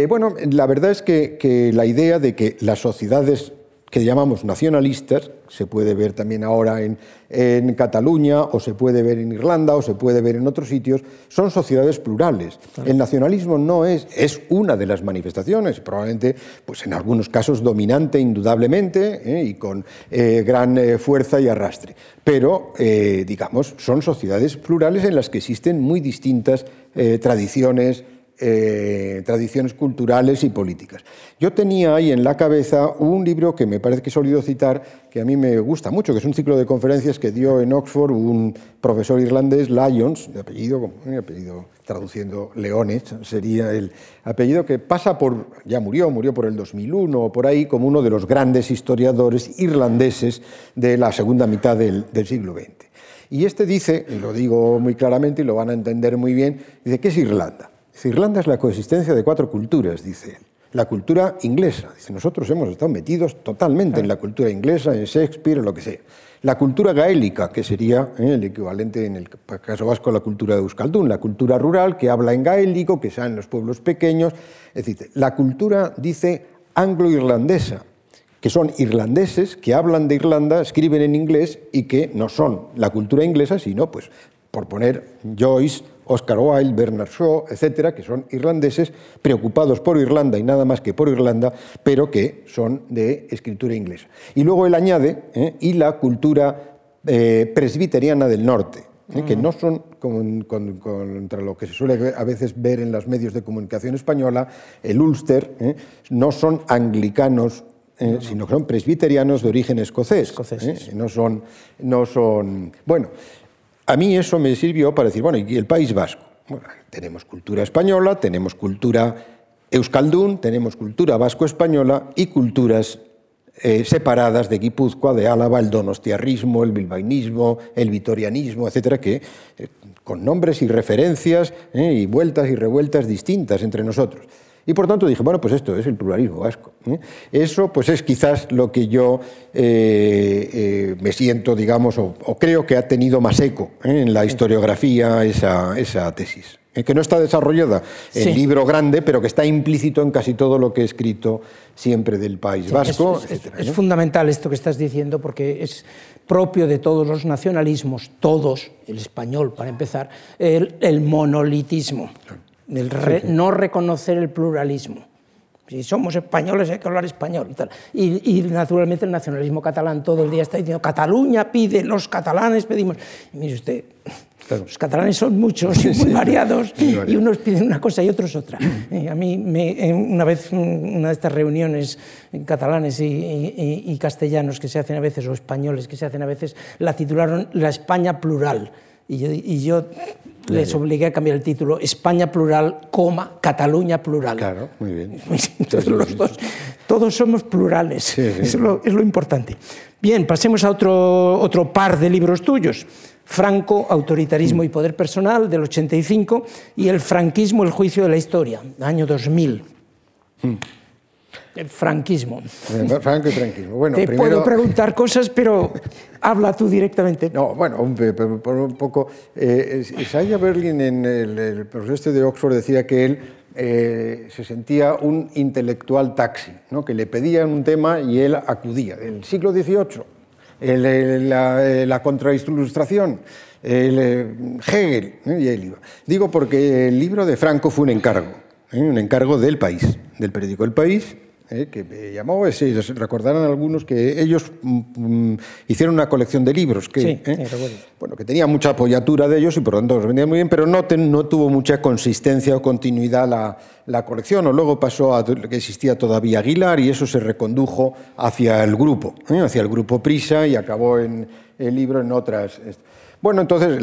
bueno, la verdad es que, que la idea de que las sociedades que llamamos nacionalistas, se puede ver también ahora en, en, Cataluña, o se puede ver en Irlanda, o se puede ver en otros sitios, son sociedades plurales. El nacionalismo no es, es una de las manifestaciones, probablemente pues en algunos casos dominante indudablemente ¿eh? y con eh, gran eh, fuerza y arrastre. Pero, digamos, son sociedades plurales en las que existen muy distintas tradiciones, eh, tradiciones culturales y políticas. Yo tenía ahí en la cabeza un libro que me parece que he solido citar, que a mí me gusta mucho, que es un ciclo de conferencias que dio en Oxford un profesor irlandés, Lyons, de apellido, apellido traduciendo Leones, sería el apellido que pasa por, ya murió, murió por el 2001 o por ahí, como uno de los grandes historiadores irlandeses de la segunda mitad del, del siglo XX. Y este dice, y lo digo muy claramente y lo van a entender muy bien, dice, ¿qué es Irlanda? Irlanda es la coexistencia de cuatro culturas, dice él. La cultura inglesa, dice, nosotros hemos estado metidos totalmente en la cultura inglesa, en Shakespeare, lo que sea. La cultura gaélica, que sería eh, el equivalente en el caso vasco a la cultura de Euskaldun, la cultura rural que habla en gaélico, que sea en los pueblos pequeños, etc. La cultura, dice, anglo-irlandesa, que son irlandeses que hablan de Irlanda, escriben en inglés y que no son la cultura inglesa, sino, pues, por poner Joyce, Oscar Wilde, Bernard Shaw, etcétera, que son irlandeses preocupados por Irlanda y nada más que por Irlanda, pero que son de escritura inglesa. Y luego él añade, ¿eh? y la cultura eh, presbiteriana del norte, ¿eh? que no son contra lo que se suele a veces ver en los medios de comunicación española, el Ulster, no son anglicanos sino que son presbiterianos de origen escocés. No, son, no son. Bueno, a mí eso me sirvió para decir, bueno, ¿y el País Vasco? tenemos cultura española, tenemos cultura euskaldún, tenemos cultura vasco-española y culturas eh, separadas de Guipúzcoa, de Álava, el donostiarrismo, el bilbainismo, el vitorianismo, etcétera, que eh, con nombres y referencias eh, y vueltas y revueltas distintas entre nosotros. Y por tanto dije, bueno, pues esto es el pluralismo vasco. Eso pues es quizás lo que yo me siento, digamos, o, creo que ha tenido más eco en la historiografía esa, esa tesis que no está desarrollada en libro grande, pero que está implícito en casi todo lo que he escrito siempre del País Vasco. Es, fundamental esto que estás diciendo porque es propio de todos los nacionalismos, todos, el español para empezar, el, monolitismo, no reconocer el pluralismo. Si somos españoles hay que hablar español y tal. Y, naturalmente el nacionalismo catalán todo el día está diciendo Cataluña pide, los catalanes pedimos. Y mire usted, los catalanes son muchos y muy variados y unos piden una cosa y otros otra. a mí, me, una vez, una de estas reuniones catalanes y, castellanos que se hacen a veces, o españoles que se hacen a veces, la titularon La España plural. Y yo, les obligué a cambiar el título España plural, coma, Cataluña plural. Claro, muy bien. Entonces los dos, todos somos plurales, es lo, es lo, importante. Bien, pasemos a otro, otro par de libros tuyos. Franco, Autoritarismo y Poder Personal, del 85, y El franquismo, el juicio de la historia, año 2000. Hmm. El franquismo. Franco y franquismo. Bueno, Te puedo preguntar cosas, pero habla tú directamente. No, bueno, un, un poco. Eh, Isaiah Berlin en el, profesor este de Oxford decía que él eh, se sentía un intelectual taxi, ¿no? que le pedían un tema y él acudía. El siglo XVIII la, la contrailustración, eh, Hegel, ¿eh? y él iba. Digo porque el libro de Franco fue un encargo, un encargo del país, del periódico El País, ¿eh? que me llamó, ese, recordarán algunos que ellos mm, mm, hicieron una colección de libros que, ¿eh? bueno, que tenía mucha apoyatura de ellos y por lo tanto los vendían muy bien, pero no, no tuvo mucha consistencia o continuidad la, la colección, o luego pasó a que existía todavía Aguilar y eso se recondujo hacia el grupo, ¿eh? hacia el grupo Prisa y acabó en el libro en otras... Bueno, entonces,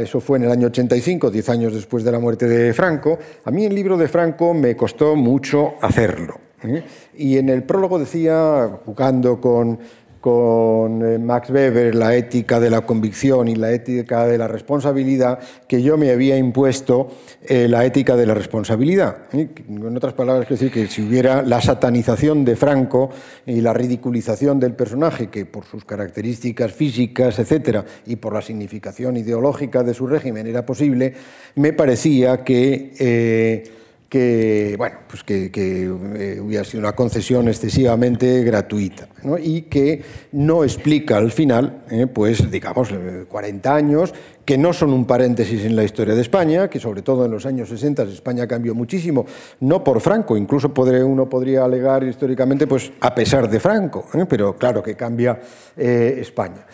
eso fue en el año 85, diez años después de la muerte de Franco. A mí el libro de Franco me costó mucho hacerlo. ¿Eh? Y en el prólogo decía, jugando con, con eh, Max Weber, la ética de la convicción y la ética de la responsabilidad, que yo me había impuesto eh, la ética de la responsabilidad. En otras palabras, quiero decir que si hubiera la satanización de Franco y la ridiculización del personaje, que por sus características físicas, etcétera, y por la significación ideológica de su régimen era posible, me parecía que que, bueno, pues que, eh, hubiera sido una concesión excesivamente gratuita y que no explica al final, eh, pues digamos, 40 eh, años, que no son un paréntesis en la historia de España, que sobre todo en los años 60 España cambió muchísimo, no por Franco, incluso uno podría alegar históricamente, pues a pesar de Franco, pero claro que cambia España.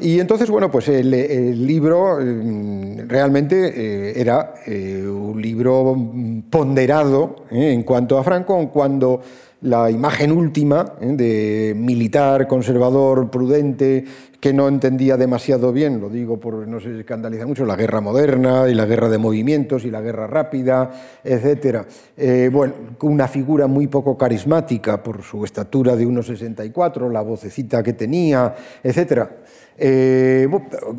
Y entonces, bueno, pues el, libro mm, realmente eh, era eh, un libro ponderado eh, en cuanto a Franco, cuando la imagen última de militar, conservador, prudente, que no entendía demasiado bien, lo digo por no se escandaliza mucho, la guerra moderna y la guerra de movimientos y la guerra rápida, etcétera. bueno, una figura muy poco carismática por su estatura de 1,64, la vocecita que tenía, etcétera. Eh,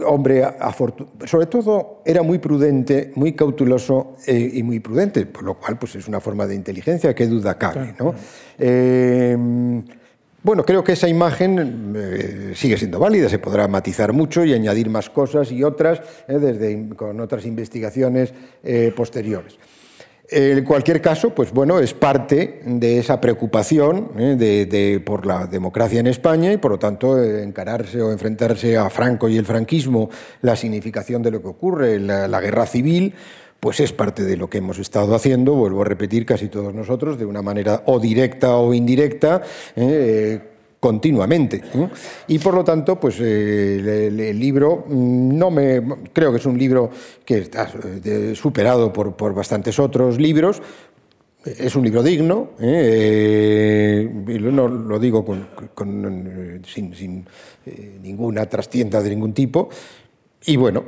hombre, sobre todo era muy prudente, muy cauteloso eh, y muy prudente, por lo cual pues, es una forma de inteligencia, que duda cabe. ¿no? Eh, bueno, creo que esa imagen sigue siendo válida, se podrá matizar mucho y añadir más cosas y otras desde, con otras investigaciones posteriores. En cualquier caso, pues bueno, es parte de esa preocupación ¿eh? de, por la democracia en España y por lo tanto encararse o enfrentarse a Franco y el franquismo, la significación de lo que ocurre, la guerra civil, pues es parte de lo que hemos estado haciendo, vuelvo a repetir, casi todos nosotros, de una manera o directa o indirecta, ¿eh? continuamente. Y por lo tanto, pues eh, el, libro mm, no me creo que es un libro que está eh, superado por, por bastantes otros libros. Es un libro digno, y no lo digo con, sin, sin ninguna trastienda de ningún tipo, y bueno,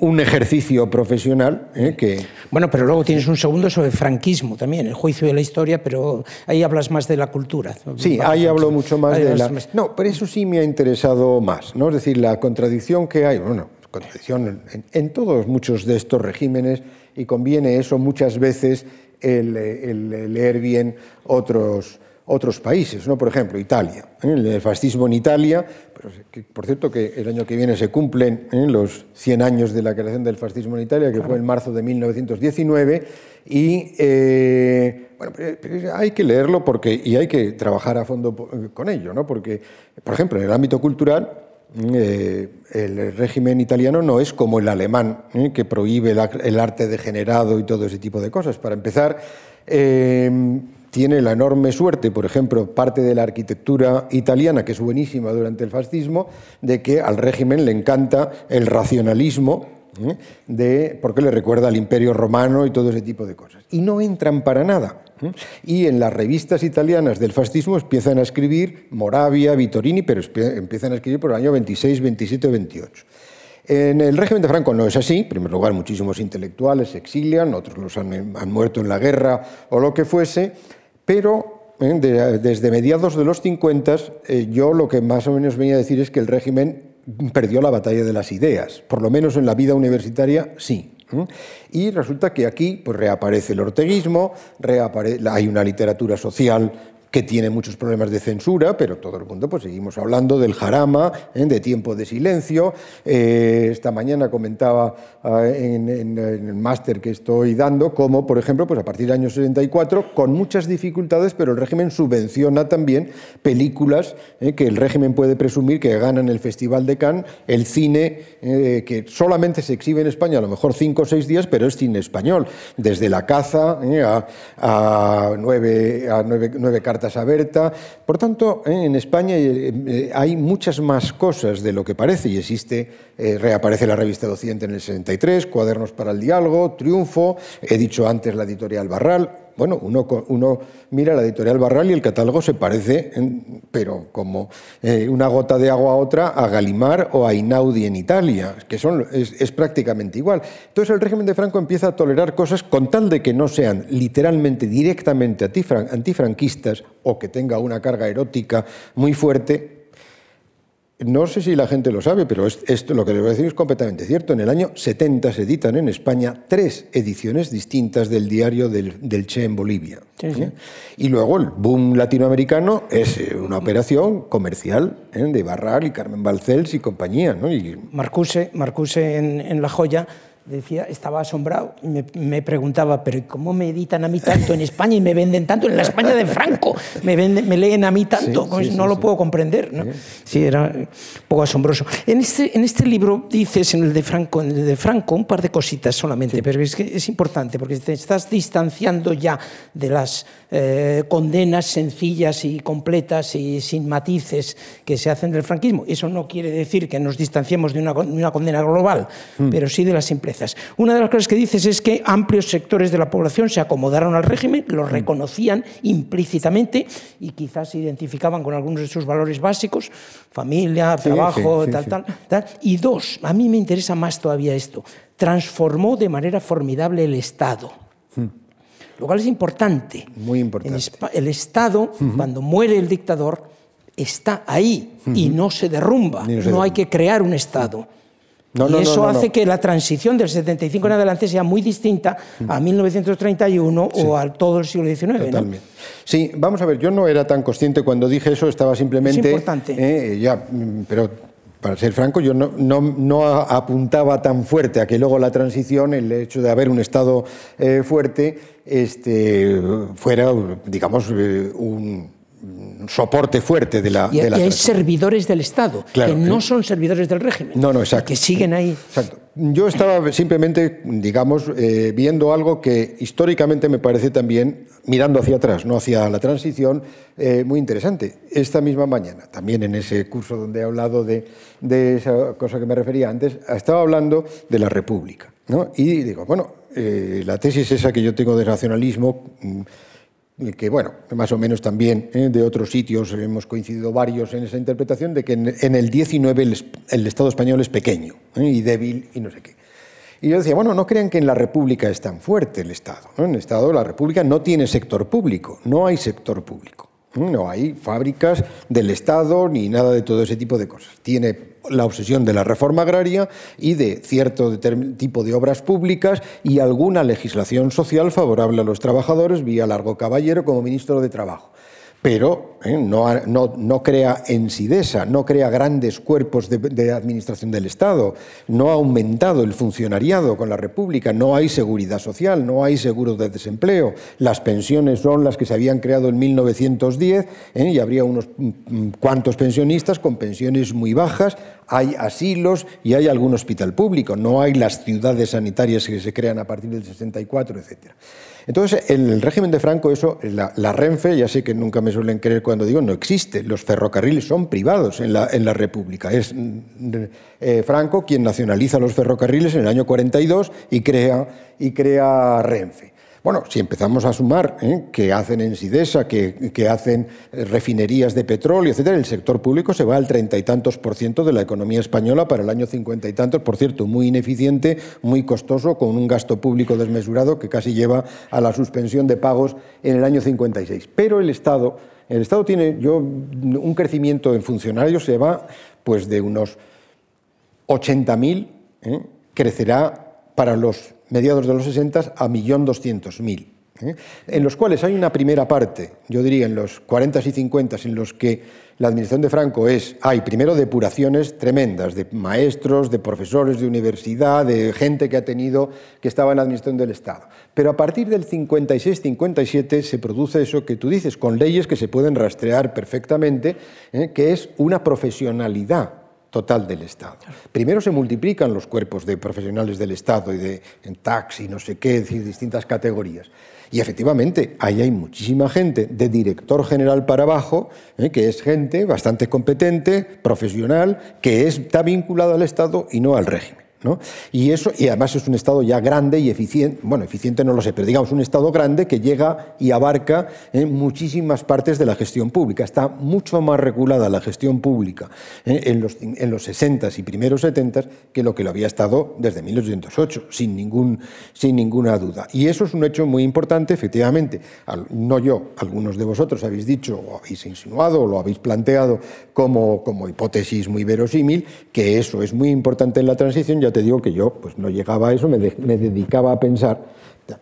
un, ejercicio profesional ¿eh? que... Bueno, pero luego tienes un segundo sobre franquismo también, el juicio de la historia, pero ahí hablas más de la cultura. Sí, ahí hablo mucho más de la... No, pero eso sí me ha interesado más, ¿no? Es decir, la contradicción que hay, bueno, contradicción en, todos muchos de estos regímenes y conviene eso muchas veces el leer bien otros otros países, ¿no? por ejemplo, Italia. ¿eh? El fascismo en Italia, por cierto que el año que viene se cumplen ¿eh? los 100 años de la creación del fascismo en Italia, que fue en marzo de 1919, y eh, bueno, hay que leerlo porque, y hay que trabajar a fondo con ello, ¿no? porque, por ejemplo, en el ámbito cultural, el régimen italiano no es como el alemán, que prohíbe el arte degenerado y todo ese tipo de cosas. Para empezar, tiene la enorme suerte, por ejemplo, parte de la arquitectura italiana, que es buenísima durante el fascismo, de que al régimen le encanta el racionalismo, ¿eh? de, porque le recuerda al imperio romano y todo ese tipo de cosas. Y no entran para nada. ¿eh? Y en las revistas italianas del fascismo empiezan a escribir Moravia, Vittorini, pero empiezan a escribir por el año 26, 27 o 28. En el régimen de Franco no es así. En primer lugar, muchísimos intelectuales se exilian, otros los han muerto en la guerra o lo que fuese pero eh, desde mediados de los 50 eh, yo lo que más o menos venía a decir es que el régimen perdió la batalla de las ideas, por lo menos en la vida universitaria sí. Y resulta que aquí pues, reaparece el orteguismo, hay una literatura social que tiene muchos problemas de censura, pero todo el mundo pues seguimos hablando del jarama, ¿eh? de tiempo de silencio. Eh, esta mañana comentaba ah, en, el máster que estoy dando cómo, por ejemplo, pues a partir del año 64, con muchas dificultades, pero el régimen subvenciona también películas ¿eh? que el régimen puede presumir que ganan el Festival de Cannes, el cine que solamente se exhibe en España a lo mejor cinco o seis días, pero es cine español, desde La caza a, nueve, a nueve cartas cartas Por tanto, eh, en España eh, eh, hay muchas más cosas de lo que parece y existe, reaparece la revista de Occidente en el 63, Cuadernos para el Diálogo, Triunfo, he dicho antes la editorial Barral, bueno, uno, mira la editorial Barral y el catálogo se parece, pero como eh, una gota de agua a otra, a Galimar o a Inaudi en Italia, que son, es, prácticamente igual. Entonces el régimen de Franco empieza a tolerar cosas con tal de que no sean literalmente, directamente antifranquistas o que tenga una carga erótica muy fuerte, no sé si la gente lo sabe, pero esto lo que les voy a decir es completamente cierto. En el año 70 se editan en España tres ediciones distintas del diario del, Che en Bolivia. ¿eh? Y luego el boom latinoamericano es eh, una operación comercial ¿eh? de Barral y Carmen Balcells y compañía. ¿no? Y... Marcuse, Marcuse en La Joya decía, estaba asombrado y me, preguntaba, pero ¿cómo me editan a mí tanto en España y me venden tanto? En la España de Franco me, me leen a mí tanto, pues no lo puedo comprender. ¿no? Sí, era un poco asombroso. En este, en este libro dices, en el, de Franco, en el de Franco, un par de cositas solamente, pero es que es importante porque te estás distanciando ya de las eh, condenas sencillas y completas y sin matices que se hacen del franquismo. Eso no quiere decir que nos distanciemos de una, de una condena global, mm. pero sí de la simpleza una de las cosas que dices es que amplios sectores de la población se acomodaron al régimen, lo mm. reconocían implícitamente y quizás se identificaban con algunos de sus valores básicos, familia, trabajo, tal, tal, tal. Y dos, a mí me interesa más todavía esto, transformó de manera formidable el Estado. Mm. Lo cual es importante. Muy importante. el Estado, cuando muere el dictador, está ahí y no se derrumba. No, hay que crear un Estado y eso hace que la transición del 75 en adelante sea muy distinta a 1931 o a todo el siglo XIX. Totalmente. Sí, vamos a ver, yo no era tan consciente cuando dije eso, estaba simplemente... Es importante. Eh, ya, pero para ser franco, yo no, no, apuntaba tan fuerte a que luego la transición, el hecho de haber un Estado eh, fuerte, este, fuera, digamos, eh, un soporte fuerte de la. Y, hay servidores del Estado, que no son servidores del régimen. No, no, exacto. Que siguen ahí. Exacto. Yo estaba simplemente, digamos, eh, viendo algo que históricamente me parece también, mirando hacia atrás, no hacia la transición, eh, muy interesante. Esta misma mañana, también en ese curso donde he hablado de, esa cosa que me refería antes, estaba hablando de la República. ¿no? Y digo, bueno, eh, la tesis esa que yo tengo de nacionalismo mm, que bueno, más o menos también ¿eh? de otros sitios hemos coincidido varios en esa interpretación, de que en, el 19 el, Estado español es pequeño ¿eh? y débil y no sé qué. Y yo decía, bueno, no crean que en la República es tan fuerte el Estado. En el Estado, la República no tiene sector público, no hay sector público. No hay fábricas del Estado ni nada de todo ese tipo de cosas. Tiene la obsesión de la reforma agraria y de cierto tipo de obras públicas y alguna legislación social favorable a los trabajadores vía Largo Caballero como ministro de Trabajo pero ¿eh? no, no, crea ensidesa, no crea grandes cuerpos de, administración del Estado, no ha aumentado el funcionariado con la República, no hay seguridad social, no hay seguros de desempleo, las pensiones son las que se habían creado en 1910 ¿eh? y habría unos mm, mm, cuantos pensionistas con pensiones muy bajas, hay asilos y hay algún hospital público, no hay las ciudades sanitarias que se crean a partir del 64, etcétera. Entonces, en el régimen de Franco, eso, la, Renfe, ya sé que nunca me suelen creer cuando digo, no existe. Los ferrocarriles son privados en la, República. Es eh, Franco quien nacionaliza los ferrocarriles en el año 42 y crea, y crea Renfe. Bueno, si empezamos a sumar ¿eh? que hacen en Sidesa, que, hacen eh, refinerías de petróleo, etcétera, el sector público se va al treinta y tantos por ciento de la economía española para el año cincuenta y tantos, por cierto, muy ineficiente, muy costoso, con un gasto público desmesurado que casi lleva a la suspensión de pagos en el año 56. Pero el Estado, el Estado tiene yo, un crecimiento en funcionarios, se va pues de unos 80.000, ¿eh? crecerá para los mediados de los 60 a 1.200.000, ¿eh? en los cuales hay una primera parte, yo diría en los 40 y 50 en los que la administración de Franco es, hay primero depuraciones tremendas de maestros, de profesores de universidad, de gente que ha tenido, que estaba en la administración del Estado. Pero a partir del 56-57 se produce eso que tú dices, con leyes que se pueden rastrear perfectamente, ¿eh? que es una profesionalidad total del Estado. Primero se multiplican los cuerpos de profesionales del Estado y de en taxi, no sé qué, decir, distintas categorías. Y efectivamente, ahí hay muchísima gente de director general para abajo, ¿eh? que es gente bastante competente, profesional, que está vinculada al Estado y no al régimen. Y, eso, y además es un Estado ya grande y eficiente, bueno, eficiente no lo sé, pero digamos un Estado grande que llega y abarca en muchísimas partes de la gestión pública. Está mucho más regulada la gestión pública en, los, en los 60 y primeros 70 que lo que lo había estado desde 1808, sin, ningún, sin ninguna duda. Y eso es un hecho muy importante, efectivamente. No yo, algunos de vosotros habéis dicho o habéis insinuado o lo habéis planteado como, como hipótesis muy verosímil, que eso es muy importante en la transición te digo que yo pues, no llegaba a eso, me, dedicaba a pensar.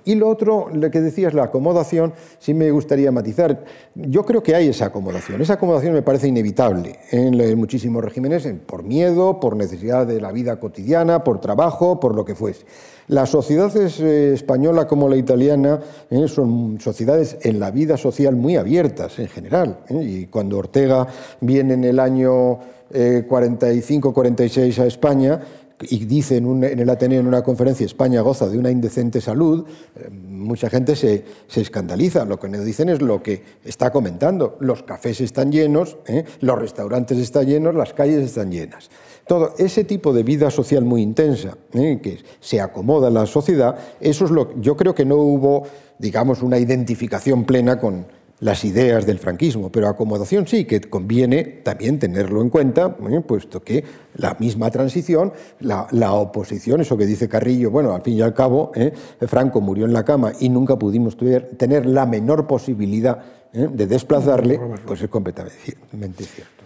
Y lo otro, lo que decías, la acomodación, sí me gustaría matizar. Yo creo que hay esa acomodación. Esa acomodación me parece inevitable en, muchísimos regímenes, por miedo, por necesidad de la vida cotidiana, por trabajo, por lo que fuese. Las sociedades eh, española como la italiana eh, son sociedades en la vida social muy abiertas en general. Eh, y cuando Ortega viene en el año 45-46 a España, y dice en, el Ateneo en una conferencia, España goza de una indecente salud, eh, mucha gente se, escandaliza. Lo que no dicen es lo que está comentando. Los cafés están llenos, ¿eh? los restaurantes están llenos, las calles están llenas. Todo ese tipo de vida social muy intensa, ¿eh? que se acomoda en la sociedad, eso es lo yo creo que no hubo, digamos, una identificación plena con, las ideas del franquismo, pero acomodación sí, que conviene también tenerlo en cuenta, puesto que la misma transición, la, oposición, eso que dice Carrillo, bueno, al fin y al cabo, ¿eh? Franco murió en la cama y nunca pudimos tener la menor posibilidad ¿eh? de desplazarle, pues es completamente cierto.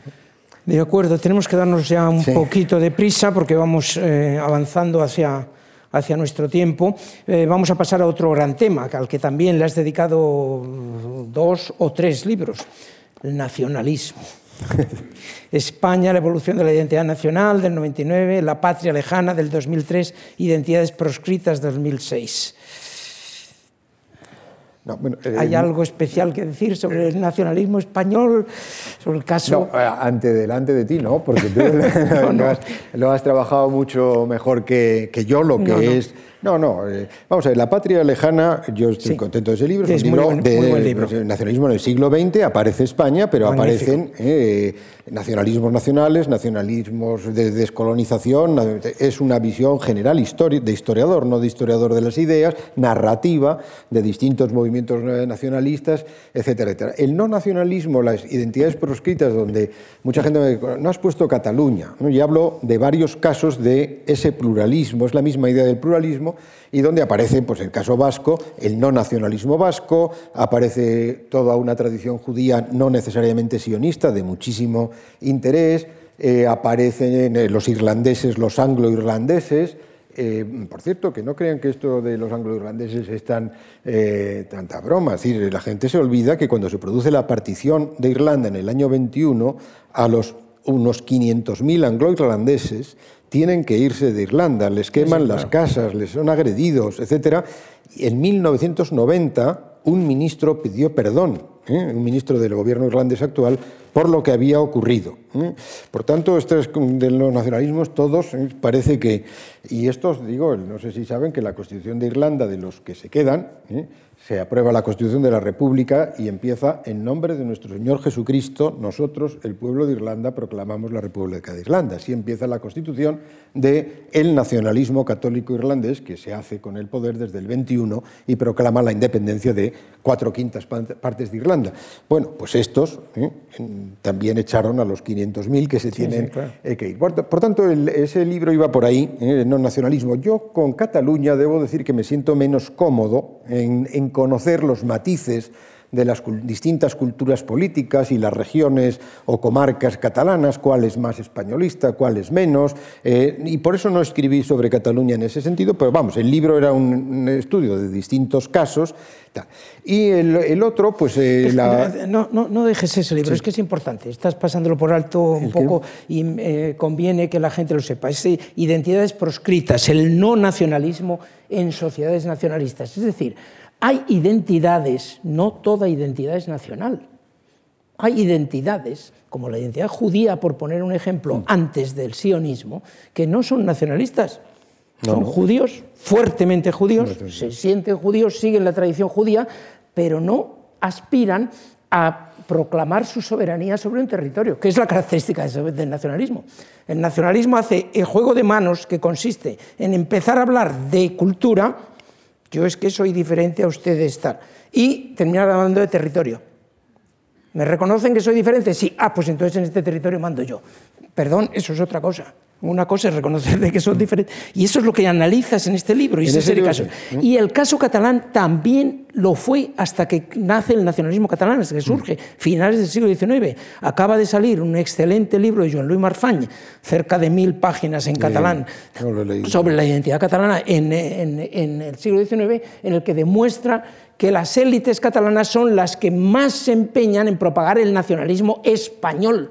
De acuerdo, tenemos que darnos ya un poquito de prisa porque vamos eh, avanzando hacia hacia nuestro tiempo, eh, vamos a pasar a otro gran tema, al que también le has dedicado dos o tres libros, el nacionalismo. España, la evolución de la identidad nacional del 99, La patria lejana del 2003, Identidades proscritas del 2006. Eh, ¿Hay algo especial que decir sobre el nacionalismo español, sobre el caso? No, eh, ante delante de ti, ¿no? Porque tú Lo, has, trabajado mucho mejor que, yo, lo que es No, no. Eh, vamos a ver, La Patria Lejana, yo estoy contento de ese libro. Es, un libro de pues, nacionalismo en el siglo XX. Aparece España, pero aparecen eh, nacionalismos nacionales, nacionalismos de descolonización. Es una visión general de historiador, no de historiador de las ideas, narrativa de distintos movimientos nacionalistas, etcétera, etcétera. El no nacionalismo, las identidades proscritas, donde mucha gente me dice, no has puesto Cataluña. ¿no? Y hablo de varios casos de ese pluralismo. Es la misma idea del pluralismo y donde aparece, pues el caso vasco, el no nacionalismo vasco, aparece toda una tradición judía no necesariamente sionista, de muchísimo interés, eh, aparecen eh, los irlandeses, los anglo-irlandeses, eh, por cierto, que no crean que esto de los anglo-irlandeses es tan, tanta broma. Es decir, la gente se olvida que cuando se produce la partición de Irlanda en el año 21, a los unos 500.000 anglo-irlandeses tienen que irse de Irlanda, les queman las casas, les son agredidos, etc. Y en 1990 un ministro pidió perdón, ¿eh? un ministro del gobierno irlandés actual, por lo que había ocurrido. ¿eh? Por tanto, estos de los nacionalismos todos ¿eh? parece que, y estos digo, no sé si saben que la Constitución de Irlanda, de los que se quedan, se aprueba la Constitución de la República y empieza en nombre de nuestro Señor Jesucristo, nosotros, el pueblo de Irlanda, proclamamos la República de Irlanda. Así empieza la Constitución de el nacionalismo católico irlandés que se hace con el poder desde el 21 y proclama la independencia de cuatro quintas partes de Irlanda. Bueno, pues estos ¿eh? también echaron a los 500.000 que se tienen eh, que ir. Por, tanto, ese libro iba por ahí, ¿eh? no nacionalismo. Yo con Cataluña debo decir que me siento menos cómodo en, en conocer los matices de las distintas culturas políticas y las regiones o comarcas catalanas, cuál es más españolista, cuál es menos, eh, y por eso no escribí sobre Cataluña en ese sentido, pero vamos, el libro era un, estudio de distintos casos. Y el, otro, pues... Eh, no, no, no, dejes ese libro, es que es importante, estás pasándolo por alto un poco y eh, conviene que la gente lo sepa. Es identidades proscritas, el no nacionalismo en sociedades nacionalistas, es decir, hay identidades, no toda identidad es nacional. Hay identidades, como la identidad judía, por poner un ejemplo, mm. antes del sionismo, que no son nacionalistas. Son judíos, fuertemente judíos, se sienten judíos, siguen la tradición judía, pero no aspiran a proclamar su soberanía sobre un territorio, que es la característica del nacionalismo. El nacionalismo hace el juego de manos que consiste en empezar a hablar de cultura yo es que soy diferente a ustedes tal. Y terminar hablando de territorio. ¿Me reconocen que soy diferente? Sí. Ah, pues entonces en este territorio mando yo. Perdón, eso es otra cosa. Una cosa es reconocer de que son diferentes. Y eso es lo que analizas en este libro. Y, ese el caso. y el caso catalán también lo fue hasta que nace el nacionalismo catalán, hasta que surge, finales del siglo XIX. Acaba de salir un excelente libro de Joan Louis Marfany, cerca de mil páginas en catalán, sobre la identidad catalana en, en el siglo XIX, en el que demuestra que las élites catalanas son las que más se empeñan en propagar el nacionalismo español.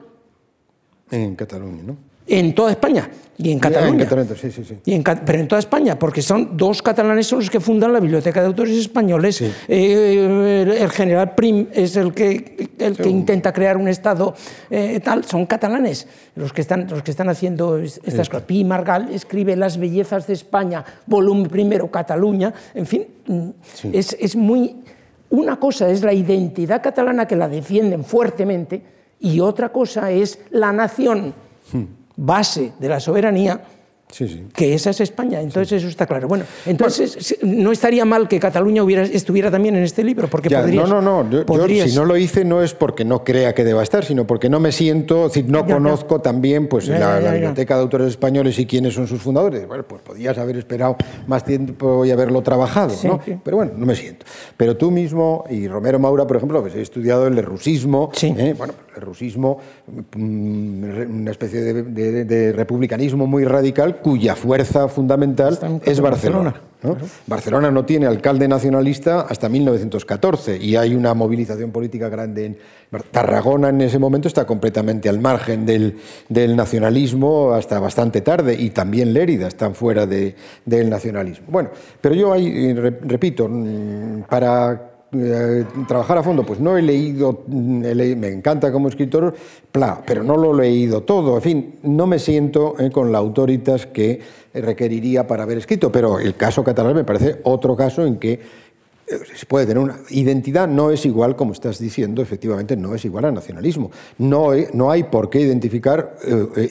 En Cataluña, ¿no? En toda España y en Cataluña. sí, sí, sí. pero en toda España, porque son dos catalanes son los que fundan la Biblioteca de Autores Españoles. Eh, el, general Prim es el que, el que intenta crear un Estado eh, tal. Son catalanes los que están, los que están haciendo estas cosas. Pi Margal escribe Las bellezas de España, volumen primero, Cataluña. En fin, mm, es, es muy... Una cosa es la identidad catalana que la defienden fuertemente y otra cosa es la nación. Hmm base de la soberanía, que esa es España. Entonces eso está claro. Bueno, entonces no estaría mal que Cataluña hubiera, estuviera también en este libro, porque podrías, No, no, no. si no lo hice no es porque no crea que deba estar, sino porque no me siento, decir, no conozco también pues la, biblioteca de autores españoles y quiénes son sus fundadores. Bueno, pues podías haber esperado más tiempo y haberlo trabajado, ¿no? Pero bueno, no me siento. Pero tú mismo y Romero Maura, por ejemplo, pues he estudiado el rusismo, ¿eh? bueno, el rusismo, mm, una especie de republicanismo muy radical cuya fuerza fundamental es Barcelona. Barcelona no tiene alcalde nacionalista hasta 1914 y hay una movilización política grande en Tarragona en ese momento está completamente al margen del, nacionalismo hasta bastante tarde y también Lérida están fuera del nacionalismo. Bueno, pero yo ahí, repito, mm, para eh, trabajar a fondo, pues no he leído, me encanta como escritor, pero no lo he leído todo. En fin, no me siento eh, con la autoritas que requeriría para haber escrito, pero el caso catalán me parece otro caso en que puede tener una identidad, no es igual, como estás diciendo, efectivamente, no es igual al nacionalismo. No, no hay por qué identificar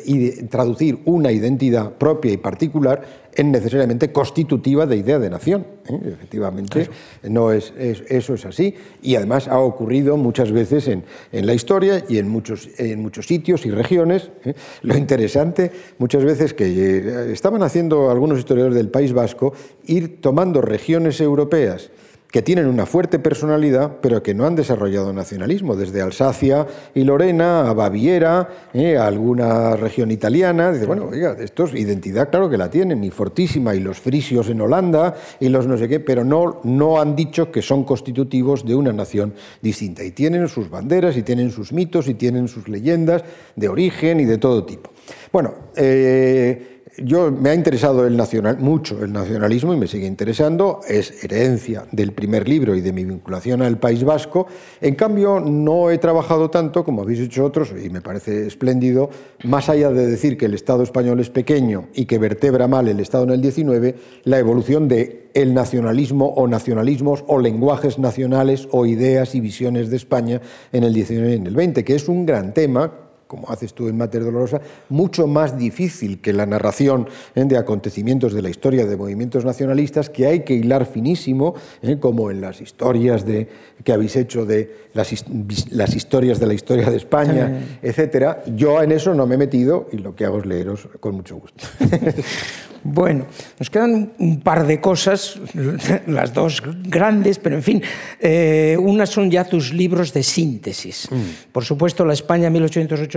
y eh, traducir una identidad propia y particular en necesariamente constitutiva de idea de nación. ¿eh? Efectivamente, no es, eso es así. Y además ha ocurrido muchas veces en, en la historia y en muchos, en muchos sitios y regiones. ¿eh? Lo interesante, muchas veces que estaban haciendo algunos historiadores del País Vasco, ir tomando regiones europeas que tienen una fuerte personalidad, pero que no han desarrollado nacionalismo, desde Alsacia y Lorena a Baviera, eh, a alguna región italiana. Dice, bueno, oiga, estos identidad claro que la tienen, y fortísima, y los frisios en Holanda, y los no sé qué, pero no, no han dicho que son constitutivos de una nación distinta. Y tienen sus banderas, y tienen sus mitos, y tienen sus leyendas de origen y de todo tipo. Bueno, eh, yo me ha interesado el nacional, mucho el nacionalismo y me sigue interesando, es herencia del primer libro y de mi vinculación al País Vasco. En cambio, no he trabajado tanto como habéis hecho otros y me parece espléndido, más allá de decir que el Estado español es pequeño y que vertebra mal el Estado en el 19, la evolución de el nacionalismo o nacionalismos o lenguajes nacionales o ideas y visiones de España en el 19 y en el 20, que es un gran tema como haces tú en Mater Dolorosa, mucho más difícil que la narración ¿eh? de acontecimientos de la historia de movimientos nacionalistas que hay que hilar finísimo, ¿eh? como en las historias de, que habéis hecho de las, las historias de la historia de España, etcétera. Yo en eso no me he metido y lo que hago es leeros con mucho gusto. Bueno, nos quedan un par de cosas, las dos grandes, pero en fin, eh, unas son ya tus libros de síntesis. Mm. Por supuesto, La España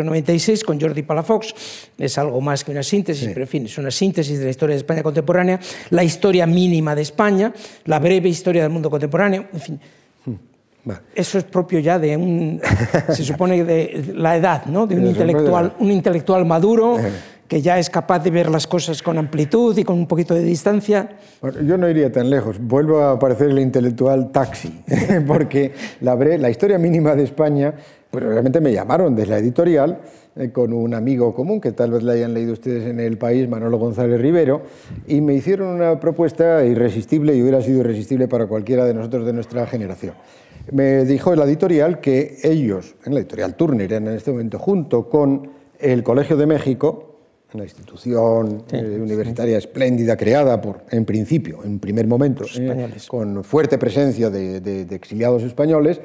1808-96 con Jordi Palafox es algo más que una síntesis, pero en fin, es una síntesis de la historia de España contemporánea, la historia mínima de España, la breve historia del mundo contemporáneo, en fin. Mm. Eso es propio ya de un, se supone, de la edad, ¿no? de un intelectual, un intelectual maduro. Eh que ya es capaz de ver las cosas con amplitud y con un poquito de distancia. yo no iría tan lejos. Vuelvo a aparecer el intelectual taxi, porque la, la historia mínima de España, pues realmente me llamaron desde la editorial eh, con un amigo común que tal vez la hayan leído ustedes en el país, Manolo González Rivero, y me hicieron una propuesta irresistible y hubiera sido irresistible para cualquiera de nosotros de nuestra generación. Me dijo la editorial que ellos, en la editorial Turner en este momento, junto con el Colegio de México, una institución eh, universitaria espléndida creada por, en principio, en primer momento, eh, con fuerte presencia de, exiliados españoles,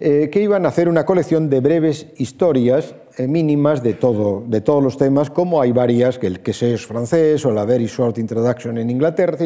eh, que iban a hacer una colección de breves historias mínimas de, todo, de todos los temas, como hay varias, que el que es francés o la Very Short Introduction en Inglaterra,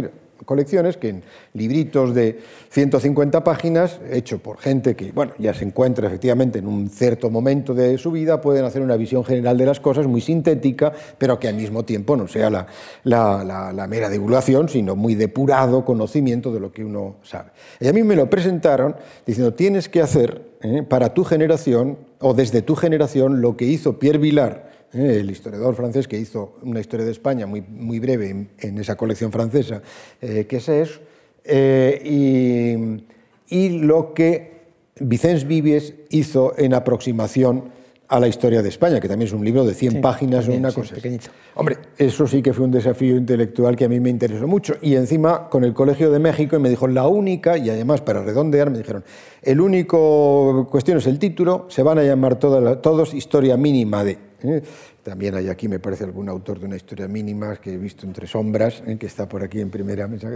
colecciones que en libritos de 150 páginas, hecho por gente que bueno, ya se encuentra efectivamente en un cierto momento de su vida, pueden hacer una visión general de las cosas muy sintética, pero que al mismo tiempo no sea la, la, mera divulgación, sino muy depurado conocimiento de lo que uno sabe. Y a mí me lo presentaron diciendo, tienes que hacer ¿eh? para tu generación o desde tu generación lo que hizo Pierre Vilar, ¿eh? el historiador francés que hizo una historia de España muy, muy breve en, esa colección francesa, eh, que es eh, y, y, lo que Vicens Vives hizo en aproximación a la historia de España, que también es un libro de 100 páginas o una cosa. Pequeñito. Hombre, eso sí que fue un desafío intelectual que a mí me interesó mucho. Y encima con el Colegio de México y me dijo la única, y además para redondear me dijeron, el único cuestión es el título, se van a llamar todos Historia Mínima de... ¿eh? También hay aquí, me parece, algún autor de una historia mínima que he visto entre sombras, ¿eh? que está por aquí en primera mesa,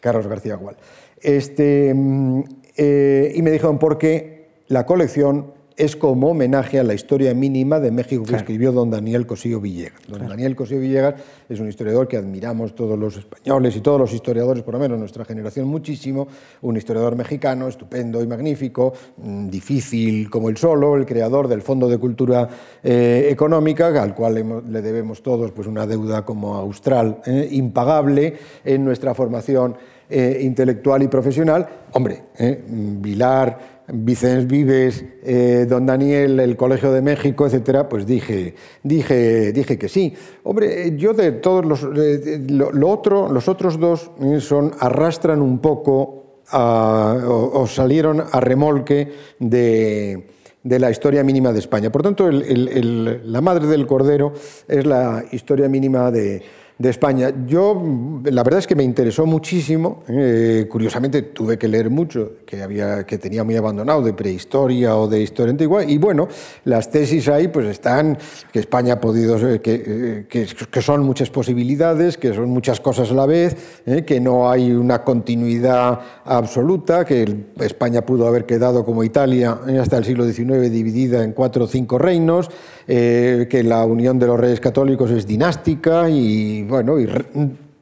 Carlos García Gual. Este, mm, eh, y me dijeron, ¿por qué la colección es como homenaje a la historia mínima de México que escribió don Daniel Cosío Villegas. Don Daniel Cosío Villegas es un historiador que admiramos todos los españoles y todos los historiadores, por lo menos nuestra generación, muchísimo. Un historiador mexicano estupendo y magnífico, mm, difícil como el solo, el creador del Fondo de Cultura eh, Económica, al cual le debemos todos pues, una deuda como austral eh, impagable en nuestra formación eh, intelectual y profesional. Hombre, Vilar Vicens Vives, eh, Don Daniel, el Colegio de México, etcétera, pues dije, dije, dije que sí. Hombre, yo de todos los, los otros dos eh, son arrastran un poco o, salieron a remolque de, la historia mínima de España. Por tanto, la madre del Cordero es la historia mínima de, de España. Yo, la verdad es que me interesó muchísimo. Eh, curiosamente, tuve que leer mucho, que, había, que tenía muy abandonado, de prehistoria o de historia antigua. Y bueno, las tesis ahí pues están, que España ha podido, que, que, que son muchas posibilidades, que son muchas cosas a la vez, eh, que no hay una continuidad absoluta, que España pudo haber quedado como Italia eh, hasta el siglo XIX dividida en cuatro o cinco reinos, que la unión de los reyes católicos es dinástica y bueno, y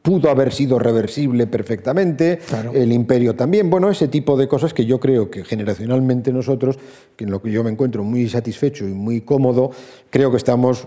pudo haber sido reversible perfectamente, el imperio también, bueno, ese tipo de cosas que yo creo que generacionalmente nosotros, que en lo que yo me encuentro muy satisfecho y muy cómodo, creo que estamos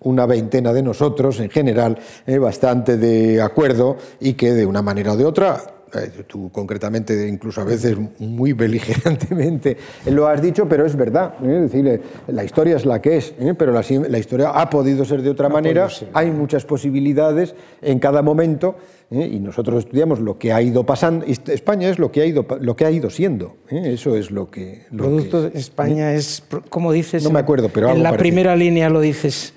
una veintena de nosotros en general eh, bastante de acuerdo y que de una manera o de otra eh, tú concretamente, incluso a veces muy beligerantemente, lo has dicho, pero es verdad. ¿eh? Es decir, eh, la historia es la que es, pero la, historia ha podido ser de otra manera. Hay muchas posibilidades en cada momento y nosotros estudiamos lo que ha ido pasando. España es lo que ha ido, lo que ha ido siendo. Eso es lo que. Producto España es, como dices. No me acuerdo, pero. En la primera línea lo dices.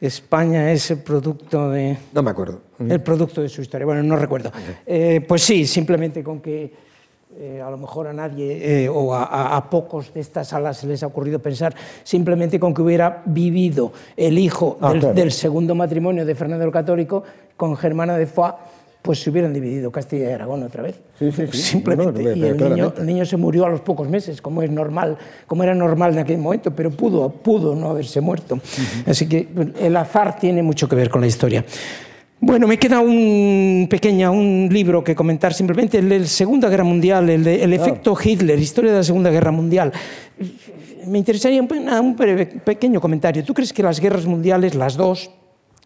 España es el producto de... No me acuerdo. El producto de su historia. Bueno, no recuerdo. Eh, pues sí, simplemente con que eh, a lo mejor a nadie eh, o a, pocos de estas salas se les ha ocurrido pensar, simplemente con que hubiera vivido el hijo ah, del, del, segundo matrimonio de Fernando el Católico con Germana de Foix pues se hubieran dividido Castilla y Aragón otra vez. Sí, sí, sí. Simplemente. y el niño, el niño, se murió a los pocos meses, como es normal, como era normal en aquel momento, pero pudo, pudo no haberse muerto. Así que el azar tiene mucho que ver con la historia. Bueno, me queda un pequeño un libro que comentar simplemente, el de la Segunda Guerra Mundial, el de El efecto Hitler, historia de la Segunda Guerra Mundial. Me interesaría un, un pequeño comentario. ¿Tú crees que las guerras mundiales, las dos,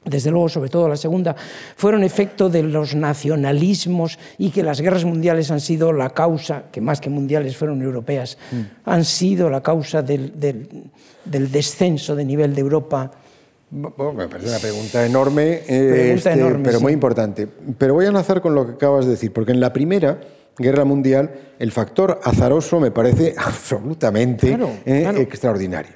desde luego, sobre todo la segunda, fueron efecto de los nacionalismos y que las guerras mundiales han sido la causa, que más que mundiales fueron europeas, mm. han sido la causa del, descenso de nivel de Europa. me parece una pregunta enorme, eh, este, pero muy importante. Pero voy a enlazar con lo que acabas de decir, porque en la primera guerra mundial el factor azaroso me parece absolutamente eh, extraordinario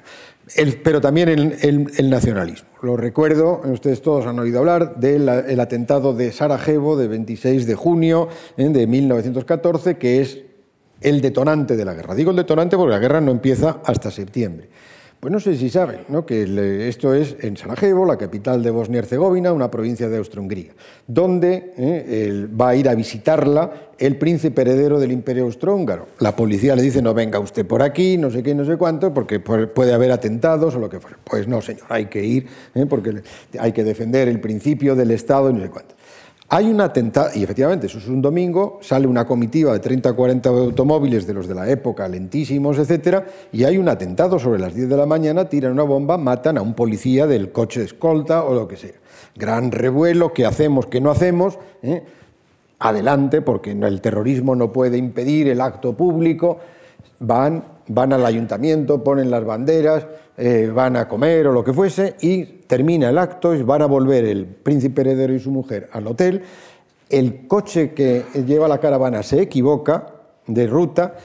pero también el, nacionalismo. Lo recuerdo, ustedes todos han oído hablar del atentado de Sarajevo de 26 de junio eh, de 1914, que es el detonante de la guerra. Digo el detonante porque la guerra no empieza hasta septiembre. Pues no sé si saben ¿no? que esto es en Sarajevo, la capital de Bosnia-Herzegovina, una provincia de Austria-Hungría, donde ¿eh? va a ir a visitarla el príncipe heredero del imperio austrohúngaro. La policía le dice, no venga usted por aquí, no sé qué, no sé cuánto, porque puede haber atentados o lo que fuera. Pues no, señor, hay que ir, ¿eh? porque hay que defender el principio del Estado y no sé cuánto. Hay un atentado, y efectivamente, eso es un domingo, sale una comitiva de 30 o 40 automóviles de los de la época, lentísimos, etcétera, y hay un atentado sobre las 10 de la mañana, tiran una bomba, matan a un policía del coche de escolta o lo que sea. Gran revuelo, ¿qué hacemos, qué no hacemos? ¿Eh? Adelante, porque el terrorismo no puede impedir el acto público. Van, van al ayuntamiento, ponen las banderas, eh, van a comer o lo que fuese y termina el acto van a volver el príncipe heredero y su mujer al hotel. El coche que lleva la caravana se equivoca de ruta,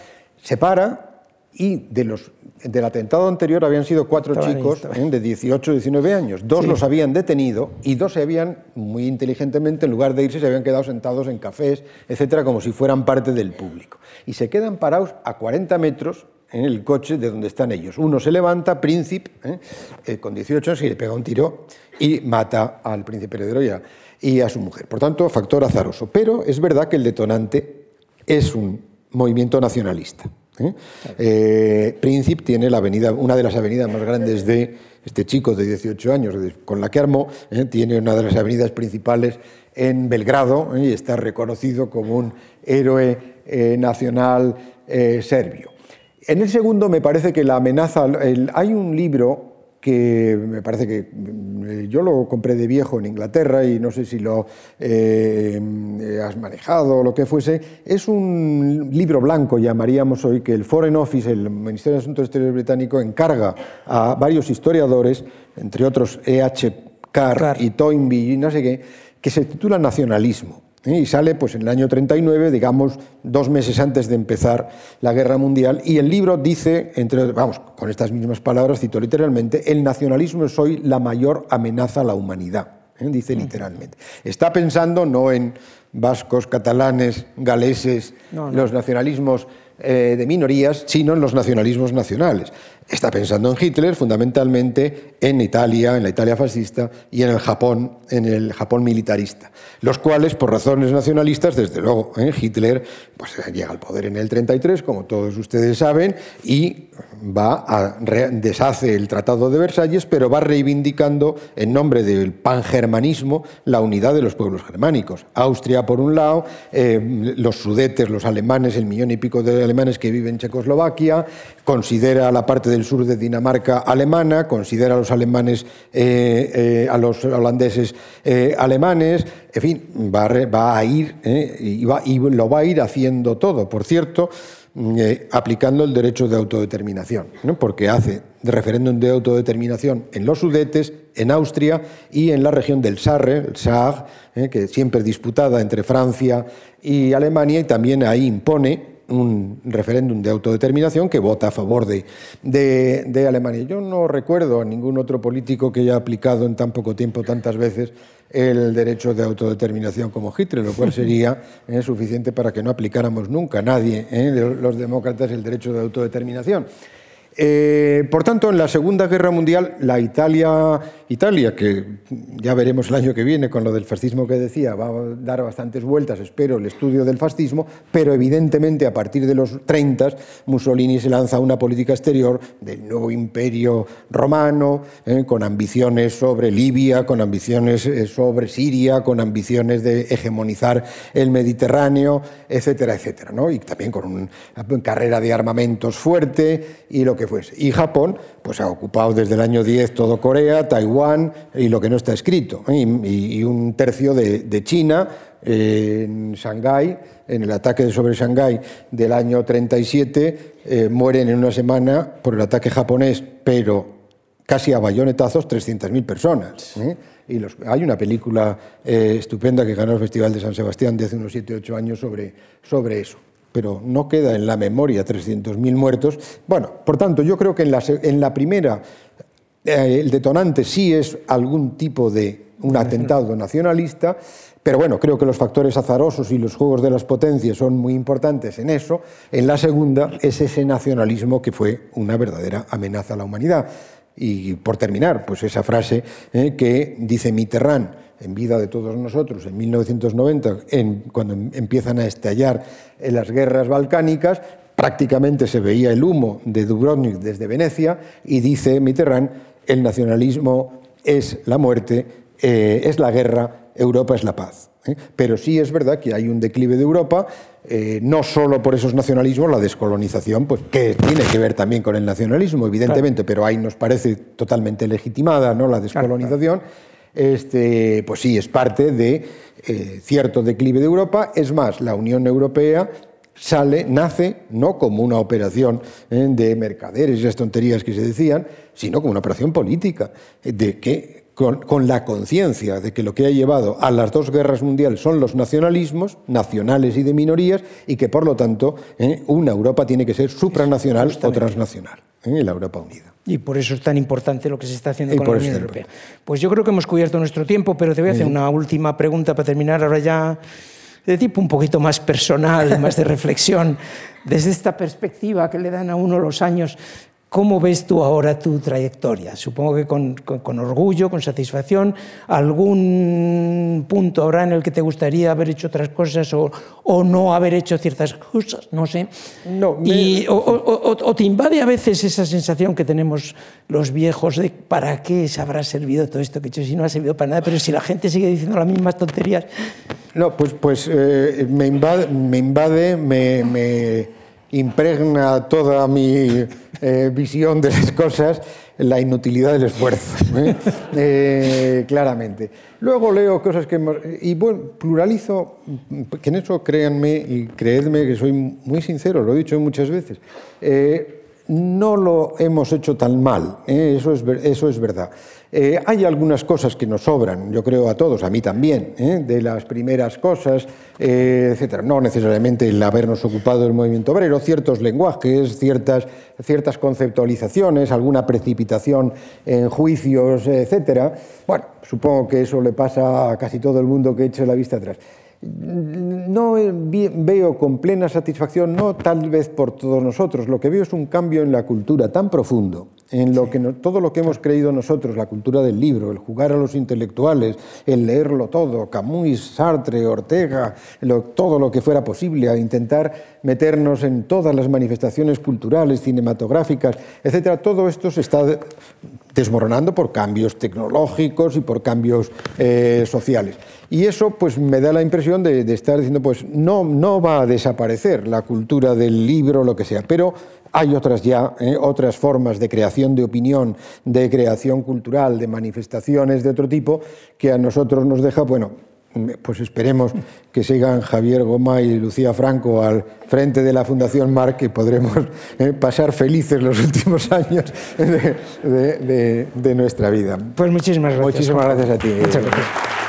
se para y de los, del atentado anterior habían sido cuatro chicos ¿eh? de 18 19 años. Dos los habían detenido y dos se habían, muy inteligentemente, en lugar de irse, se habían quedado sentados en cafés, etcétera, como si fueran parte del público. Y se quedan parados a 40 metros en el coche de donde están ellos. Uno se levanta, príncipe, ¿eh? Eh, con 18 años, y le pega un tiro y mata al príncipe heredero y a, y a su mujer. Por tanto, factor azaroso. Pero es verdad que el detonante es un movimiento nacionalista. ¿Eh? Príncipe tiene la avenida, una de las avenidas más grandes de este chico de 18 años, con la que armó, tiene una de las avenidas principales en Belgrado y está reconocido como un héroe nacional serbio. En el segundo me parece que la amenaza, hay un libro que me parece que eh, yo lo compré de viejo en Inglaterra y no sé si lo eh, has manejado o lo que fuese, es un libro blanco, llamaríamos hoy, que el Foreign Office, el Ministerio de Asuntos Exteriores británico, encarga a varios historiadores, entre otros E.H. Carr, y Toynbee y no sé qué, que se titula Nacionalismo ¿eh? Y sale pues, en el año 39, digamos, dos meses antes de empezar la Guerra Mundial, y el libro dice, entre, vamos, con estas mismas palabras, cito literalmente, el nacionalismo es hoy la mayor amenaza a la humanidad, ¿eh? dice literalmente. Está pensando no en vascos, catalanes, galeses, los nacionalismos eh, de minorías, sino en los nacionalismos nacionales. Está pensando en Hitler fundamentalmente en Italia, en la Italia fascista y en el Japón, en el Japón militarista, los cuales por razones nacionalistas, desde luego, ¿eh? Hitler pues llega al poder en el 33, como todos ustedes saben, y va a deshace el Tratado de Versalles, pero va reivindicando en nombre del pangermanismo la unidad de los pueblos germánicos. Austria por un lado, eh, los sudetes, los alemanes, el millón y pico de alemanes que viven en Checoslovaquia, considera la parte del sur de Dinamarca alemana, considera a los alemanes, eh, eh, a los holandeses alemanes, en fin, va, a ir y, lo va a ir haciendo todo. Por cierto, eh, aplicando el derecho de autodeterminación, porque hace referéndum de autodeterminación en los Sudetes, en Austria y en la región del Sarre, el Saar, eh, que siempre disputada entre Francia y Alemania, y también ahí impone un referéndum de autodeterminación que vota a favor de, de, Alemania. Yo no recuerdo a ningún otro político que haya aplicado en tan poco tiempo tantas veces el derecho de autodeterminación como Hitler, lo cual sería eh, suficiente para que no aplicáramos nunca nadie, eh, los demócratas, el derecho de autodeterminación. Eh, por tanto, en la Segunda Guerra Mundial, la Italia, Italia, que ya veremos el año que viene con lo del fascismo que decía, va a dar bastantes vueltas, espero, el estudio del fascismo, pero evidentemente a partir de los 30 Mussolini se lanza una política exterior del nuevo imperio romano, eh, con ambiciones sobre Libia, con ambiciones eh, sobre Siria, con ambiciones de hegemonizar el Mediterráneo, etcétera, etcétera. Y también con una carrera de armamentos fuerte y lo que y Japón pues, ha ocupado desde el año 10 todo Corea, Taiwán y lo que no está escrito. ¿eh? Y, un tercio de, China en Shanghái, en el ataque sobre Shanghái del año 37, eh, mueren en una semana por el ataque japonés, pero casi a bayonetazos 300.000 personas. ¿eh? Y hay una película estupenda que ganó el Festival de San Sebastián de hace unos 7-8 años sobre, sobre eso pero no queda en la memoria 300.000 muertos. Bueno, por tanto, yo creo que en la, primera eh, el detonante sí es algún tipo de un atentado nacionalista, pero bueno, creo que los factores azarosos y los juegos de las potencias son muy importantes en eso. En la segunda es ese nacionalismo que fue una verdadera amenaza a la humanidad. Y por terminar, pues esa frase eh, que dice Mitterrand, en vida de todos nosotros en 1990, cuando em, empiezan a estallar las guerras balcánicas, prácticamente se veía el humo de Dubrovnik desde Venecia y dice Mitterrand, el nacionalismo es la muerte, eh, es la guerra, Europa es la paz. ¿Eh? Pero sí es verdad que hay un declive de Europa, eh, no solo por esos nacionalismos, la descolonización, pues que tiene que ver también con el nacionalismo, evidentemente, pero ahí nos parece totalmente legitimada ¿no? la descolonización este, pues sí, es parte de eh, cierto declive de Europa. Es más, la Unión Europea sale, nace no como una operación de mercaderes y esas tonterías que se decían, sino como una operación política, de que con, la conciencia de que lo que ha llevado a las dos guerras mundiales son los nacionalismos, nacionales y de minorías, y que por lo tanto eh, una Europa tiene que ser supranacional o transnacional, la Europa unida. Y por eso es tan importante lo que se está haciendo con la Unión Europea. Pues yo creo que hemos cubierto nuestro tiempo, pero te voy a hacer una última pregunta para terminar ahora ya de tipo un poquito más personal, más de reflexión. Desde esta perspectiva que le dan a uno los años, ¿Cómo ves tú ahora tu trayectoria? Supongo que con, orgullo, con satisfacción. ¿Algún punto habrá en el que te gustaría haber hecho otras cosas o, no haber hecho ciertas cosas? No sé. No, o, te invade a veces esa sensación que tenemos los viejos de ¿para qué se habrá servido todo esto que he hecho si no ha servido para nada? Pero si la gente sigue diciendo las mismas tonterías. No, pues, pues eh, me invade, me, invade, me impregna toda mi eh, visión de las cosas la inutilidad del esfuerzo, ¿eh? Eh, claramente. Luego leo cosas que... Y bueno, pluralizo, que en eso créanme y creedme que soy muy sincero, lo he dicho muchas veces. no lo hemos hecho tan mal, ¿eh? eso, es, eso es verdad. Eh, hay algunas cosas que nos sobran, yo creo a todos, a mí también, ¿eh? de las primeras cosas, eh, etcétera. No necesariamente el habernos ocupado del movimiento obrero, ciertos lenguajes, ciertas, ciertas conceptualizaciones, alguna precipitación en juicios, etcétera. Bueno, supongo que eso le pasa a casi todo el mundo que eche la vista atrás no veo con plena satisfacción, no tal vez por todos nosotros, lo que veo es un cambio en la cultura tan profundo, en lo que todo lo que hemos creído nosotros, la cultura del libro, el jugar a los intelectuales, el leerlo todo, Camus, Sartre, Ortega, todo lo que fuera posible, a intentar meternos en todas las manifestaciones culturales, cinematográficas, etcétera, todo esto se está desmoronando por cambios tecnológicos y por cambios eh, sociales. Y eso pues me da la impresión de, estar diciendo, pues no, no va a desaparecer la cultura del libro, lo que sea, pero hay otras ya, ¿eh? otras formas de creación de opinión, de creación cultural, de manifestaciones de otro tipo, que a nosotros nos deja, bueno, pues esperemos que sigan Javier Goma y Lucía Franco al frente de la Fundación Marc y podremos ¿eh? pasar felices los últimos años de, de nuestra vida. Pues muchísimas gracias. Muchísimas gracias a ti. Muchas gracias.